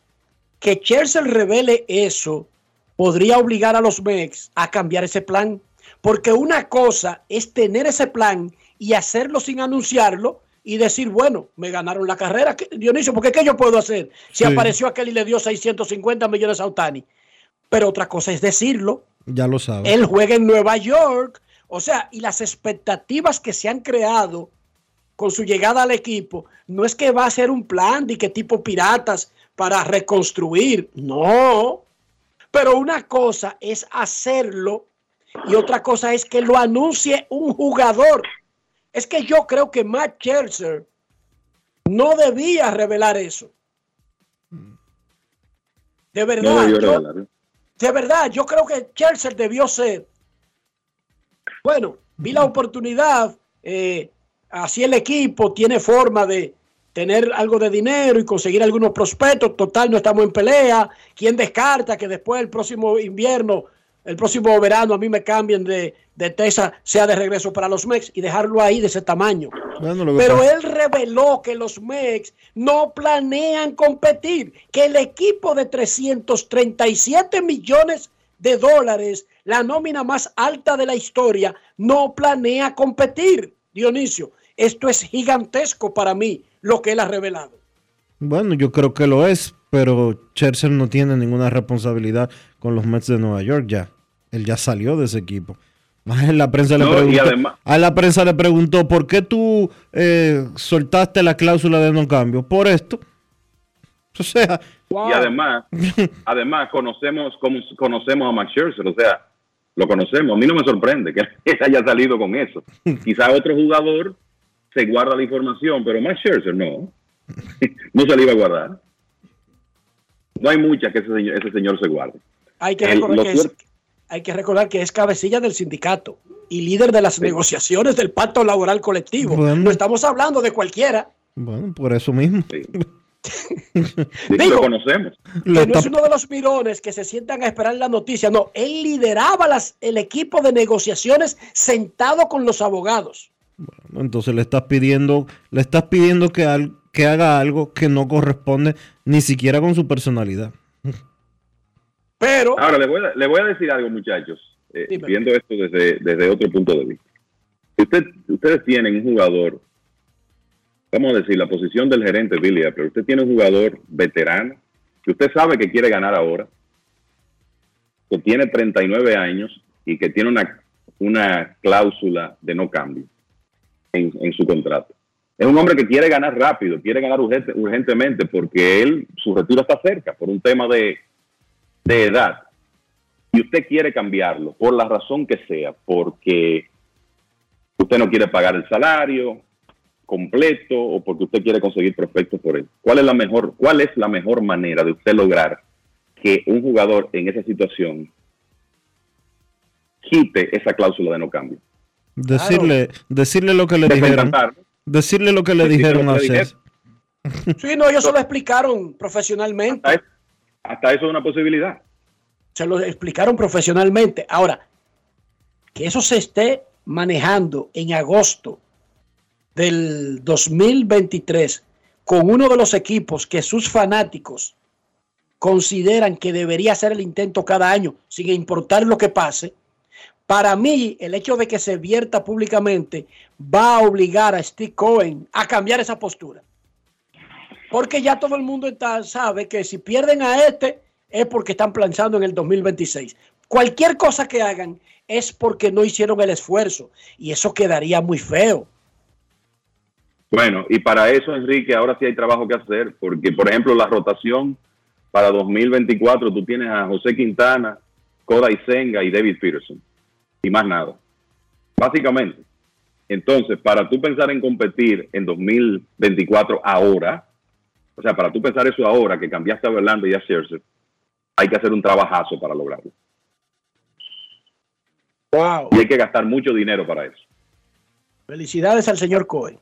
Que Scherzer revele eso podría obligar a los Mex a cambiar ese plan. Porque una cosa es tener ese plan y hacerlo sin anunciarlo y decir, bueno, me ganaron la carrera. ¿Qué- Dionisio, ¿por qué qué yo puedo hacer? Si Sí. apareció aquel y le dio 650 millones a Otani. Pero otra cosa es decirlo. Ya lo sabes. Él juega en Nueva York. O sea, y las expectativas que se han creado con su llegada al equipo, no es que va a ser un plan de que tipo piratas para reconstruir. No. Pero una cosa es hacerlo y otra cosa es que lo anuncie un jugador. Es que yo creo que Matt Scherzer no debía revelar eso. De verdad, No yo- de verdad, yo creo que Chelsea debió ser. Bueno, vi la oportunidad, eh, así el equipo tiene forma de tener algo de dinero y conseguir algunos prospectos. Total, no estamos en pelea. ¿Quién descarta que después del próximo invierno el próximo verano a mí me cambien de, de Texas, sea de regreso para los Mex y dejarlo ahí de ese tamaño. Bueno, Pero pasa- él reveló que los Mex no planean competir, que el equipo de 337 millones de dólares, la nómina más alta de la historia, no planea competir. Dionisio, esto es gigantesco para mí, lo que él ha revelado. Bueno, yo creo que lo es, pero Scherzer no tiene ninguna responsabilidad con los Mets de Nueva York ya. Él ya salió de ese equipo. *laughs* A la prensa le No, preguntó, además- a la prensa le preguntó ¿por qué tú eh, soltaste la cláusula de no cambio? Por esto. *laughs* O sea, Y además, *laughs* además conocemos como conocemos a Max Scherzer, o sea, lo conocemos. A mí no me sorprende que él haya salido con eso. Quizá otro jugador se guarda la información, pero Max Scherzer no. no se le iba a guardar. No hay muchas que ese señor, ese señor se guarde. Hay que, El- recordar que es, suer- hay que recordar que es cabecilla del sindicato y líder de las negociaciones del pacto laboral colectivo. Bueno. No estamos hablando de cualquiera. bueno, por eso mismo. *laughs* Digo, lo conocemos. que no es uno de los mirones que se sientan a esperar la noticia. No, él lideraba las, el equipo de negociaciones sentado con los abogados. Entonces le estás pidiendo, le estás pidiendo que, al- que haga algo que no corresponde ni siquiera con su personalidad. Pero Ahora, le voy a, le voy a decir algo, muchachos, eh, viendo esto desde, desde otro punto de vista. Usted, ustedes tienen un jugador, vamos a decir, la posición del gerente Billy pero usted tiene un jugador veterano, que usted sabe que quiere ganar ahora, que tiene 39 años y que tiene una, una cláusula de no cambio en, en su contrato. Es un hombre que quiere ganar rápido, quiere ganar urgente- urgentemente porque él, su retiro está cerca por un tema de, de edad y usted quiere cambiarlo por la razón que sea, porque usted no quiere pagar el salario completo o porque usted quiere conseguir prospectos por él. ¿Cuál es la mejor, cuál es la mejor manera de usted lograr que un jugador en esa situación quite esa cláusula de no cambio? Decirle, decirle lo que le dijeron. Decirle lo que le Decirle dijeron a César. sí, no, ellos se lo explicaron profesionalmente. Hasta eso es una posibilidad. Se lo explicaron profesionalmente. Ahora, que eso se esté manejando en agosto del 2023 con uno de los equipos que sus fanáticos consideran que debería hacer el intento cada año, sin importar lo que pase, para mí el hecho de que se vierta públicamente va a obligar a Steve Cohen a cambiar esa postura. Porque ya todo el mundo está, sabe que si pierden a este es porque están planchando en el 2026. Cualquier cosa que hagan es porque no hicieron el esfuerzo y eso quedaría muy feo. Bueno, y para eso, Enrique, ahora sí hay trabajo que hacer, porque, por ejemplo, la rotación para 2024, tú tienes a José Quintana, Kodai Senga y David Peterson, y más nada. Básicamente. Entonces, para tú pensar en competir en 2024 ahora, o sea, para tú pensar eso ahora, que cambiaste a Verlander y a Scherzer, hay que hacer un trabajazo para lograrlo. Wow. Y hay que gastar mucho dinero para eso. Felicidades al señor Cohen.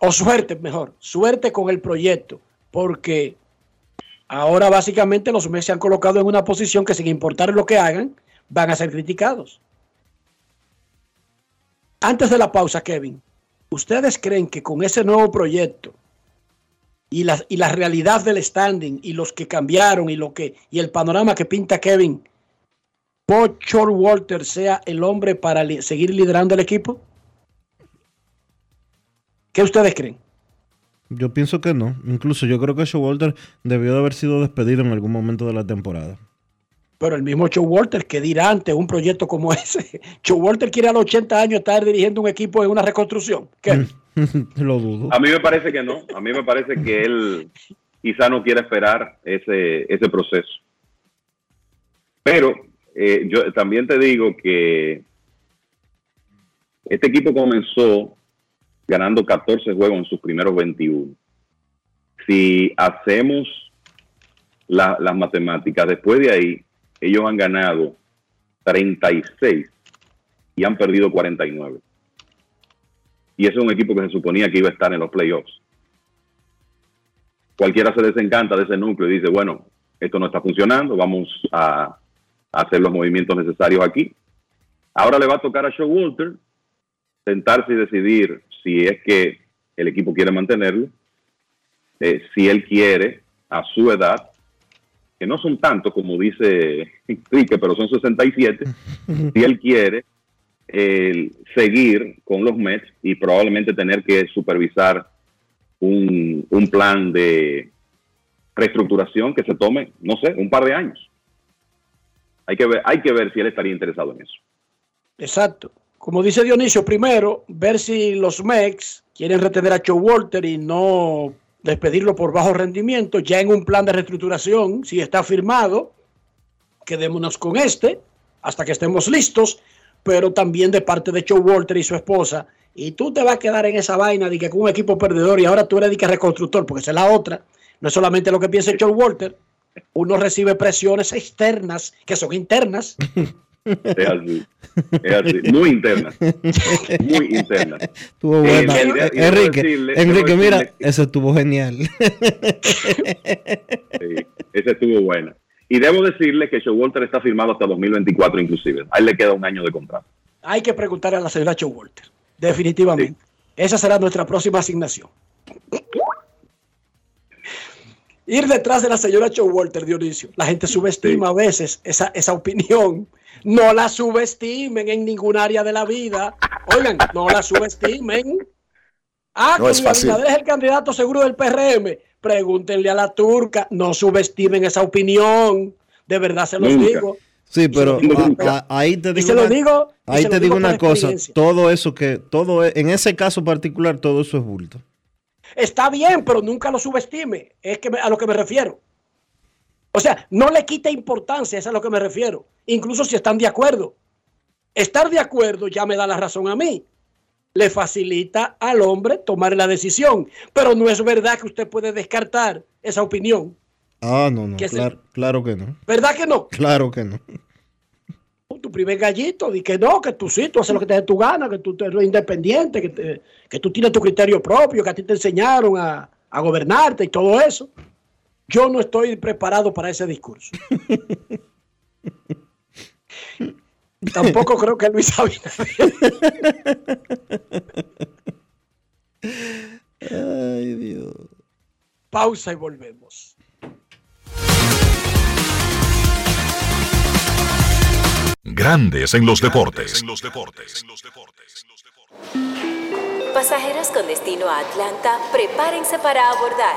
O suerte, mejor, suerte con el proyecto, porque ahora básicamente los Mets se han colocado en una posición que sin importar lo que hagan, van a ser criticados. Antes de la pausa, Kevin, ¿ustedes creen que con ese nuevo proyecto y la, y la realidad del standing y los que cambiaron y lo que y el panorama que pinta Kevin, Pochor Walter sea el hombre para seguir liderando el equipo? ¿Qué ustedes creen? Yo pienso que no. Incluso yo creo que Showalter debió de haber sido despedido en algún momento de la temporada. Pero el mismo Joe Walter que dirá ante un proyecto como *laughs* ese. Joe Walter quiere a los 80 años estar dirigiendo un equipo en una reconstrucción. ¿Qué? *laughs* Lo dudo. A mí me parece que no. A mí me parece que él quizá no quiere esperar ese, ese proceso. Pero eh, yo también te digo que este equipo comenzó ganando 14 juegos en sus primeros 21. Si hacemos la- las matemáticas, después de ahí, ellos han ganado 36 y han perdido 49 y ese es un equipo que se suponía que iba a estar en los playoffs. Cualquiera se desencanta de ese núcleo y dice, bueno, esto no está funcionando, vamos a hacer los movimientos necesarios aquí. Ahora le va a tocar a Showalter sentarse y decidir si es que el equipo quiere mantenerlo, eh, si él quiere a su edad, que no son tantos como dice Enrique, pero son 67, si él quiere eh, seguir con los Mets y probablemente tener que supervisar un, un plan de reestructuración que se tome, no sé, un par de años. Hay que ver, hay que ver si él estaría interesado en eso. Exacto. Como dice Dionisio, primero, ver si los Mex quieren retener a Walter y no despedirlo por bajo rendimiento, ya en un plan de reestructuración, si está firmado, quedémonos con este hasta que estemos listos, pero también de parte de Walter y su esposa. Y tú te vas a quedar en esa vaina de que con un equipo perdedor y ahora tú eres de que reconstructor, porque esa es la otra. No es solamente lo que piensa Walter, uno recibe presiones externas que son internas. *laughs* Es así. Es así. Muy interna. Muy interna. Estuvo Eh, buena. Enrique, decirle- Enrique, mira, decirle- eso estuvo genial. Sí, esa estuvo buena. Y debo decirle que Showalter está firmado hasta 2024 inclusive. A él le queda un año de contrato. Hay que preguntarle a la señora Walter. Definitivamente. Esa será nuestra próxima asignación. Ir detrás de la señora Walter, Dionisio. La gente subestima a veces esa, esa opinión. No la subestimen en ningún área de la vida. Oigan, no la subestimen. Ah, No que es Luis fácil. Abinader es el candidato seguro del PRM. Pregúntenle a la turca. No subestimen esa opinión. De verdad se los Nunca. digo. Sí, pero a- a- ahí te y digo se lo digo, ahí se lo te digo una cosa, todo eso que todo e- en ese caso particular todo eso es bulto. Está bien, pero nunca lo subestime. Es que me- a lo que me refiero. O sea, no le quite importancia, es a lo que me refiero. Incluso si están de acuerdo. Estar de acuerdo ya me da la razón a mí. Le facilita al hombre tomar la decisión. Pero no es verdad que usted puede descartar esa opinión. Ah, no, no, Que se- claro, claro que no. ¿Verdad que no? Claro que no. Tu primer gallito, di que no, que tú sí, tú haces lo que te dé tu gana, que tú eres independiente, que, te- que tú tienes tu criterio propio, que a ti te enseñaron a, a gobernarte y todo eso. Yo no estoy preparado para ese discurso. *laughs* Tampoco creo que Luis Abinader. *laughs* Ay, Dios. Pausa y volvemos. Grandes en los deportes. Pasajeros con destino a Atlanta, prepárense para abordar.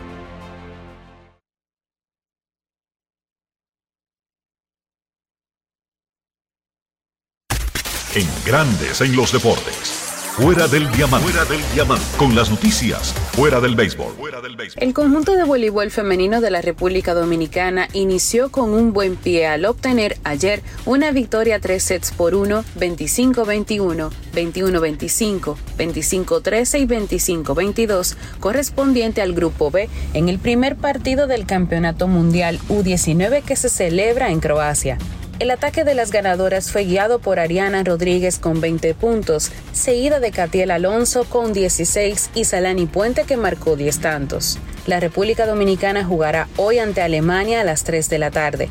En Grandes en los Deportes. Fuera del diamante. Fuera del diamante. Con las noticias. Fuera del béisbol. El conjunto de voleibol femenino de la República Dominicana inició con un buen pie al obtener ayer una victoria tres sets por 1, 25-21, 21-25, 25-13 y 25-22, correspondiente al Grupo B en el primer partido del Campeonato Mundial U19 que se celebra en Croacia. El ataque de las ganadoras fue guiado por Ariana Rodríguez con 20 puntos, seguida de Catiel Alonso con 16 y Salani Puente que marcó 10 tantos. La República Dominicana jugará hoy ante Alemania a las 3 de la tarde.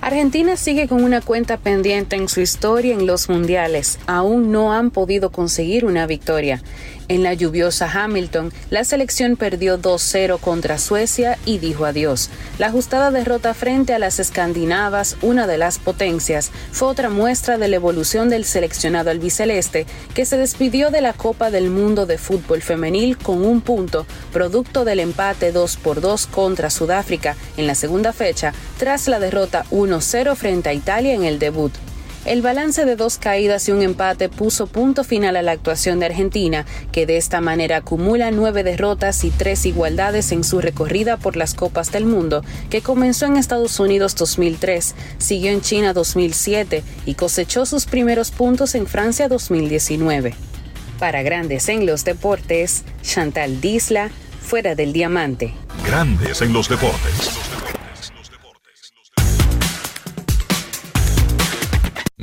Argentina sigue con una cuenta pendiente en su historia en los mundiales. Aún no han podido conseguir una victoria. En la lluviosa Hamilton, la selección perdió 2-0 contra Suecia y dijo adiós. La ajustada derrota frente a las escandinavas, una de las potencias, fue otra muestra de la evolución del seleccionado albiceleste, que se despidió de la Copa del Mundo de Fútbol Femenil con un punto, producto del empate 2 por 2 contra Sudáfrica en la segunda fecha, tras la derrota 1-0 frente a Italia en el debut. El balance de dos caídas y un empate puso punto final a la actuación de Argentina, que de esta manera acumula nueve derrotas y tres igualdades en su recorrida por las Copas del Mundo, que comenzó en Estados Unidos 2003, siguió en China 2007 y cosechó sus primeros puntos en Francia 2019. Para Grandes en los Deportes, Chantal Disla, fuera del diamante. Grandes en los Deportes.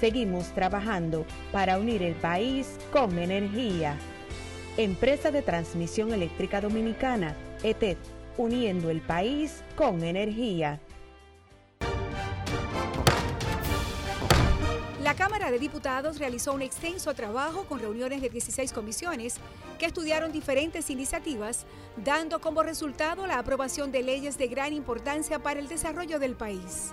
Seguimos trabajando para unir el país con energía. Empresa de Transmisión Eléctrica Dominicana, ETED, uniendo el país con energía. La Cámara de Diputados realizó un extenso trabajo con reuniones de 16 comisiones que estudiaron diferentes iniciativas, dando como resultado la aprobación de leyes de gran importancia para el desarrollo del país.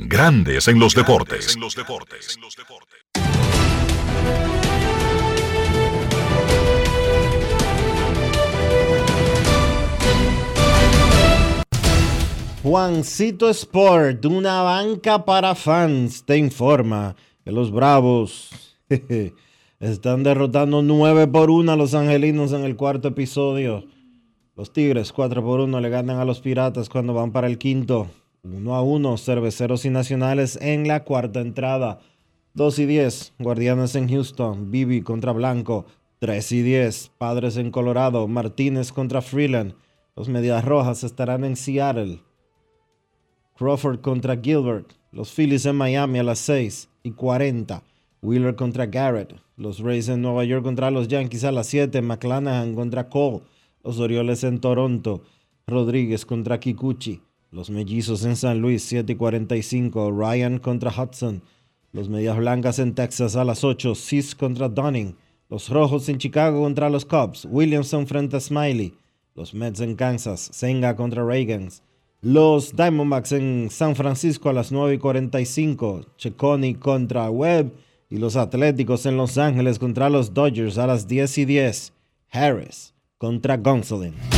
Grandes en los deportes. Juancito Sport, una banca para fans, te informa que los Bravos *laughs* están derrotando 9 por 1 a los Angelinos en el cuarto episodio. Los Tigres 4 por 1 le ganan a los Piratas cuando van para el quinto. 1 a 1, cerveceros y nacionales en la cuarta entrada. 2 y 10, Guardianes en Houston, Bibi contra Blanco. 3 y 10, Padres en Colorado, Martínez contra Freeland. Los Medias Rojas estarán en Seattle. Crawford contra Gilbert. Los Phillies en Miami a las 6 y 40. Wheeler contra Garrett. Los Rays en Nueva York contra los Yankees a las 7. McClanahan contra Cole. Los Orioles en Toronto. Rodríguez contra Kikuchi. Los Mellizos en San Luis 7 y 45. Ryan contra Hudson. Los Medias Blancas en Texas a las 8. Cis contra Dunning. Los Rojos en Chicago contra los Cubs. Williamson frente a Smiley. Los Mets en Kansas. Senga contra Reagans. Los Diamondbacks en San Francisco a las 9 y 45. Checoni contra Webb. Y los Atléticos en Los Ángeles contra los Dodgers a las 10 y 10. Harris contra Gonsolin.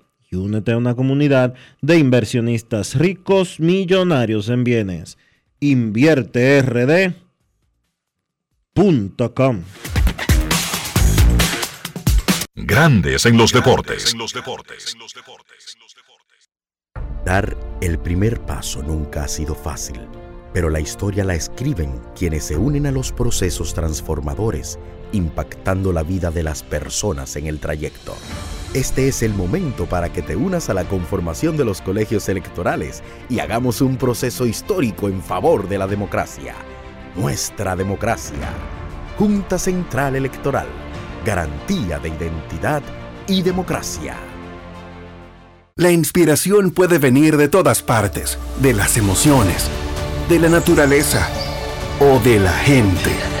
y únete a una comunidad de inversionistas ricos millonarios en bienes. InvierteRD.com Grandes en los deportes. Dar el primer paso nunca ha sido fácil, pero la historia la escriben quienes se unen a los procesos transformadores, impactando la vida de las personas en el trayecto. Este es el momento para que te unas a la conformación de los colegios electorales y hagamos un proceso histórico en favor de la democracia. Nuestra democracia. Junta Central Electoral. Garantía de identidad y democracia. La inspiración puede venir de todas partes, de las emociones, de la naturaleza o de la gente.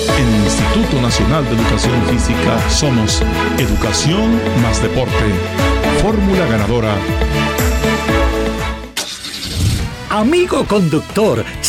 En el Instituto Nacional de Educación Física somos Educación más Deporte. Fórmula ganadora. Amigo conductor,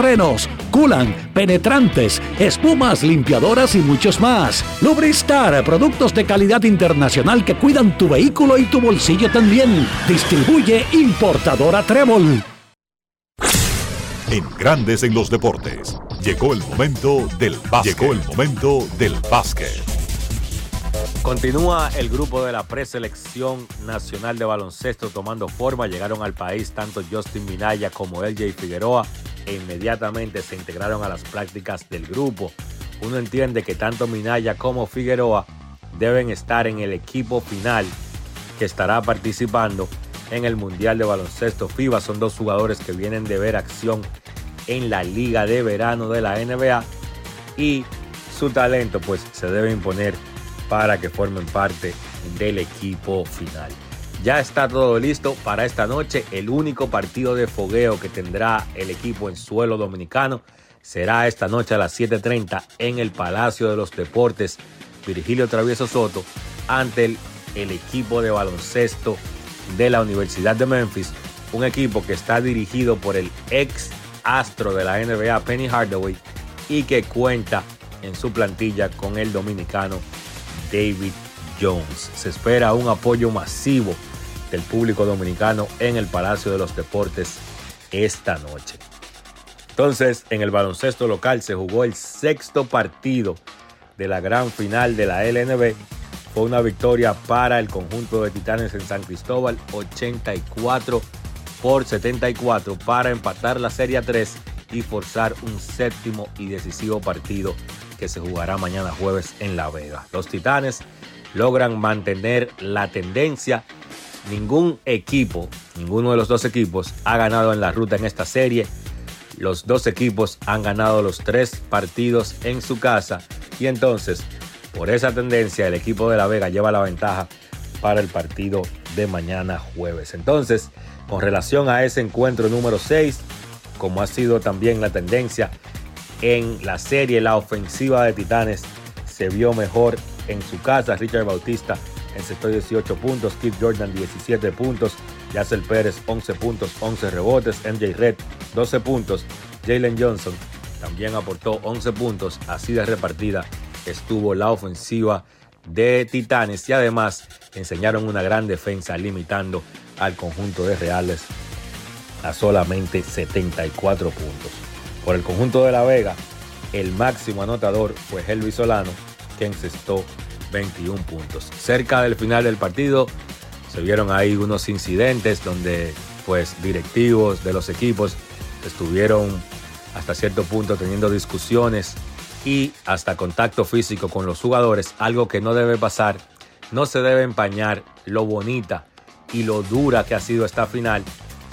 frenos, culan, penetrantes, espumas, limpiadoras y muchos más. Lubristar, productos de calidad internacional que cuidan tu vehículo y tu bolsillo también. Distribuye importadora Trébol. En Grandes en los deportes. Llegó el momento del básquet. Llegó el momento del básquet. Continúa el grupo de la preselección nacional de baloncesto tomando forma. Llegaron al país tanto Justin Minaya como LJ Figueroa e inmediatamente se integraron a las prácticas del grupo. Uno entiende que tanto Minaya como Figueroa deben estar en el equipo final que estará participando en el Mundial de Baloncesto FIBA. Son dos jugadores que vienen de ver acción en la Liga de Verano de la NBA y su talento pues se debe imponer para que formen parte del equipo final. Ya está todo listo para esta noche. El único partido de fogueo que tendrá el equipo en suelo dominicano será esta noche a las 7:30 en el Palacio de los Deportes Virgilio Travieso Soto ante el el equipo de baloncesto de la Universidad de Memphis, un equipo que está dirigido por el ex astro de la NBA, Penny Hardaway, y que cuenta en su plantilla con el dominicano David Jones. Se espera un apoyo masivo del público dominicano en el Palacio de los Deportes esta noche. Entonces, en el baloncesto local se jugó el sexto partido de la gran final de la LNB. Fue una victoria para el conjunto de Titanes en San Cristóbal, 84 por 74 para empatar la Serie 3 y forzar un séptimo y decisivo partido que se jugará mañana jueves en La Vega. Los Titanes logran mantener la tendencia. Ningún equipo, ninguno de los dos equipos ha ganado en la ruta en esta serie. Los dos equipos han ganado los tres partidos en su casa y entonces, por esa tendencia, el equipo de La Vega lleva la ventaja para el partido de mañana jueves. Entonces, con relación a ese encuentro número 6, como ha sido también la tendencia en la serie, la ofensiva de Titanes se vio mejor en su casa. Richard Bautista encestó 18 puntos, Keith Jordan 17 puntos, Yacel Pérez 11 puntos, 11 rebotes, MJ Red 12 puntos, Jalen Johnson también aportó 11 puntos, así de repartida estuvo la ofensiva de Titanes. Y además enseñaron una gran defensa limitando al conjunto de Reales a solamente 74 puntos. Por el conjunto de La Vega, el máximo anotador fue Helvis Solano, que encestó 21 puntos. Cerca del final del partido se vieron ahí unos incidentes donde pues directivos de los equipos estuvieron hasta cierto punto teniendo discusiones y hasta contacto físico con los jugadores, algo que no debe pasar, no se debe empañar lo bonita y lo dura que ha sido esta final,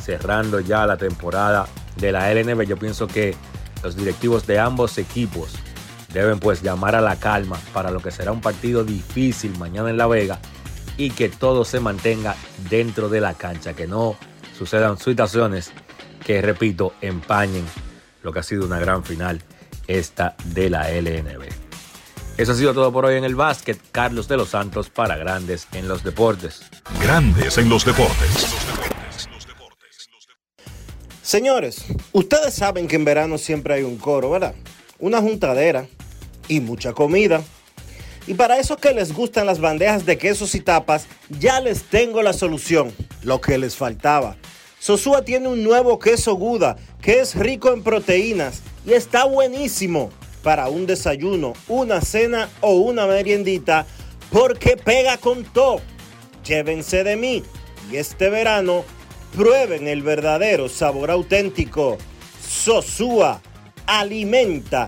cerrando ya la temporada de la LNB. Yo pienso que los directivos de ambos equipos deben pues llamar a la calma para lo que será un partido difícil mañana en La Vega y que todo se mantenga dentro de la cancha, que no sucedan situaciones que, repito, empañen lo que ha sido una gran final esta de la LNB. Eso ha sido todo por hoy en el básquet. Carlos de los Santos para Grandes en los Deportes. Grandes en los Deportes. Señores, ustedes saben que en verano siempre hay un coro, ¿verdad? Una juntadera y mucha comida. Y para esos que les gustan las bandejas de quesos y tapas, ya les tengo la solución, lo que les faltaba. Sosúa tiene un nuevo queso Guda que es rico en proteínas y está buenísimo para un desayuno, una cena o una meriendita porque pega con todo. Llévense de mí y este verano prueben el verdadero sabor auténtico. Sosúa alimenta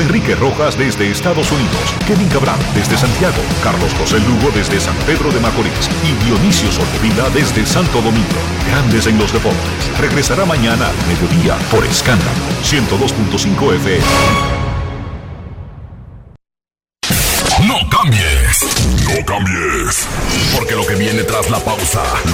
Enrique Rojas desde Estados Unidos, Kevin Cabral desde Santiago, Carlos José Lugo desde San Pedro de Macorís y Dionisio Solterida desde Santo Domingo. Grandes en los Deportes. Regresará mañana al mediodía por Escándalo 102.5 FM. cambies. No cambies. Porque lo que viene tras la pausa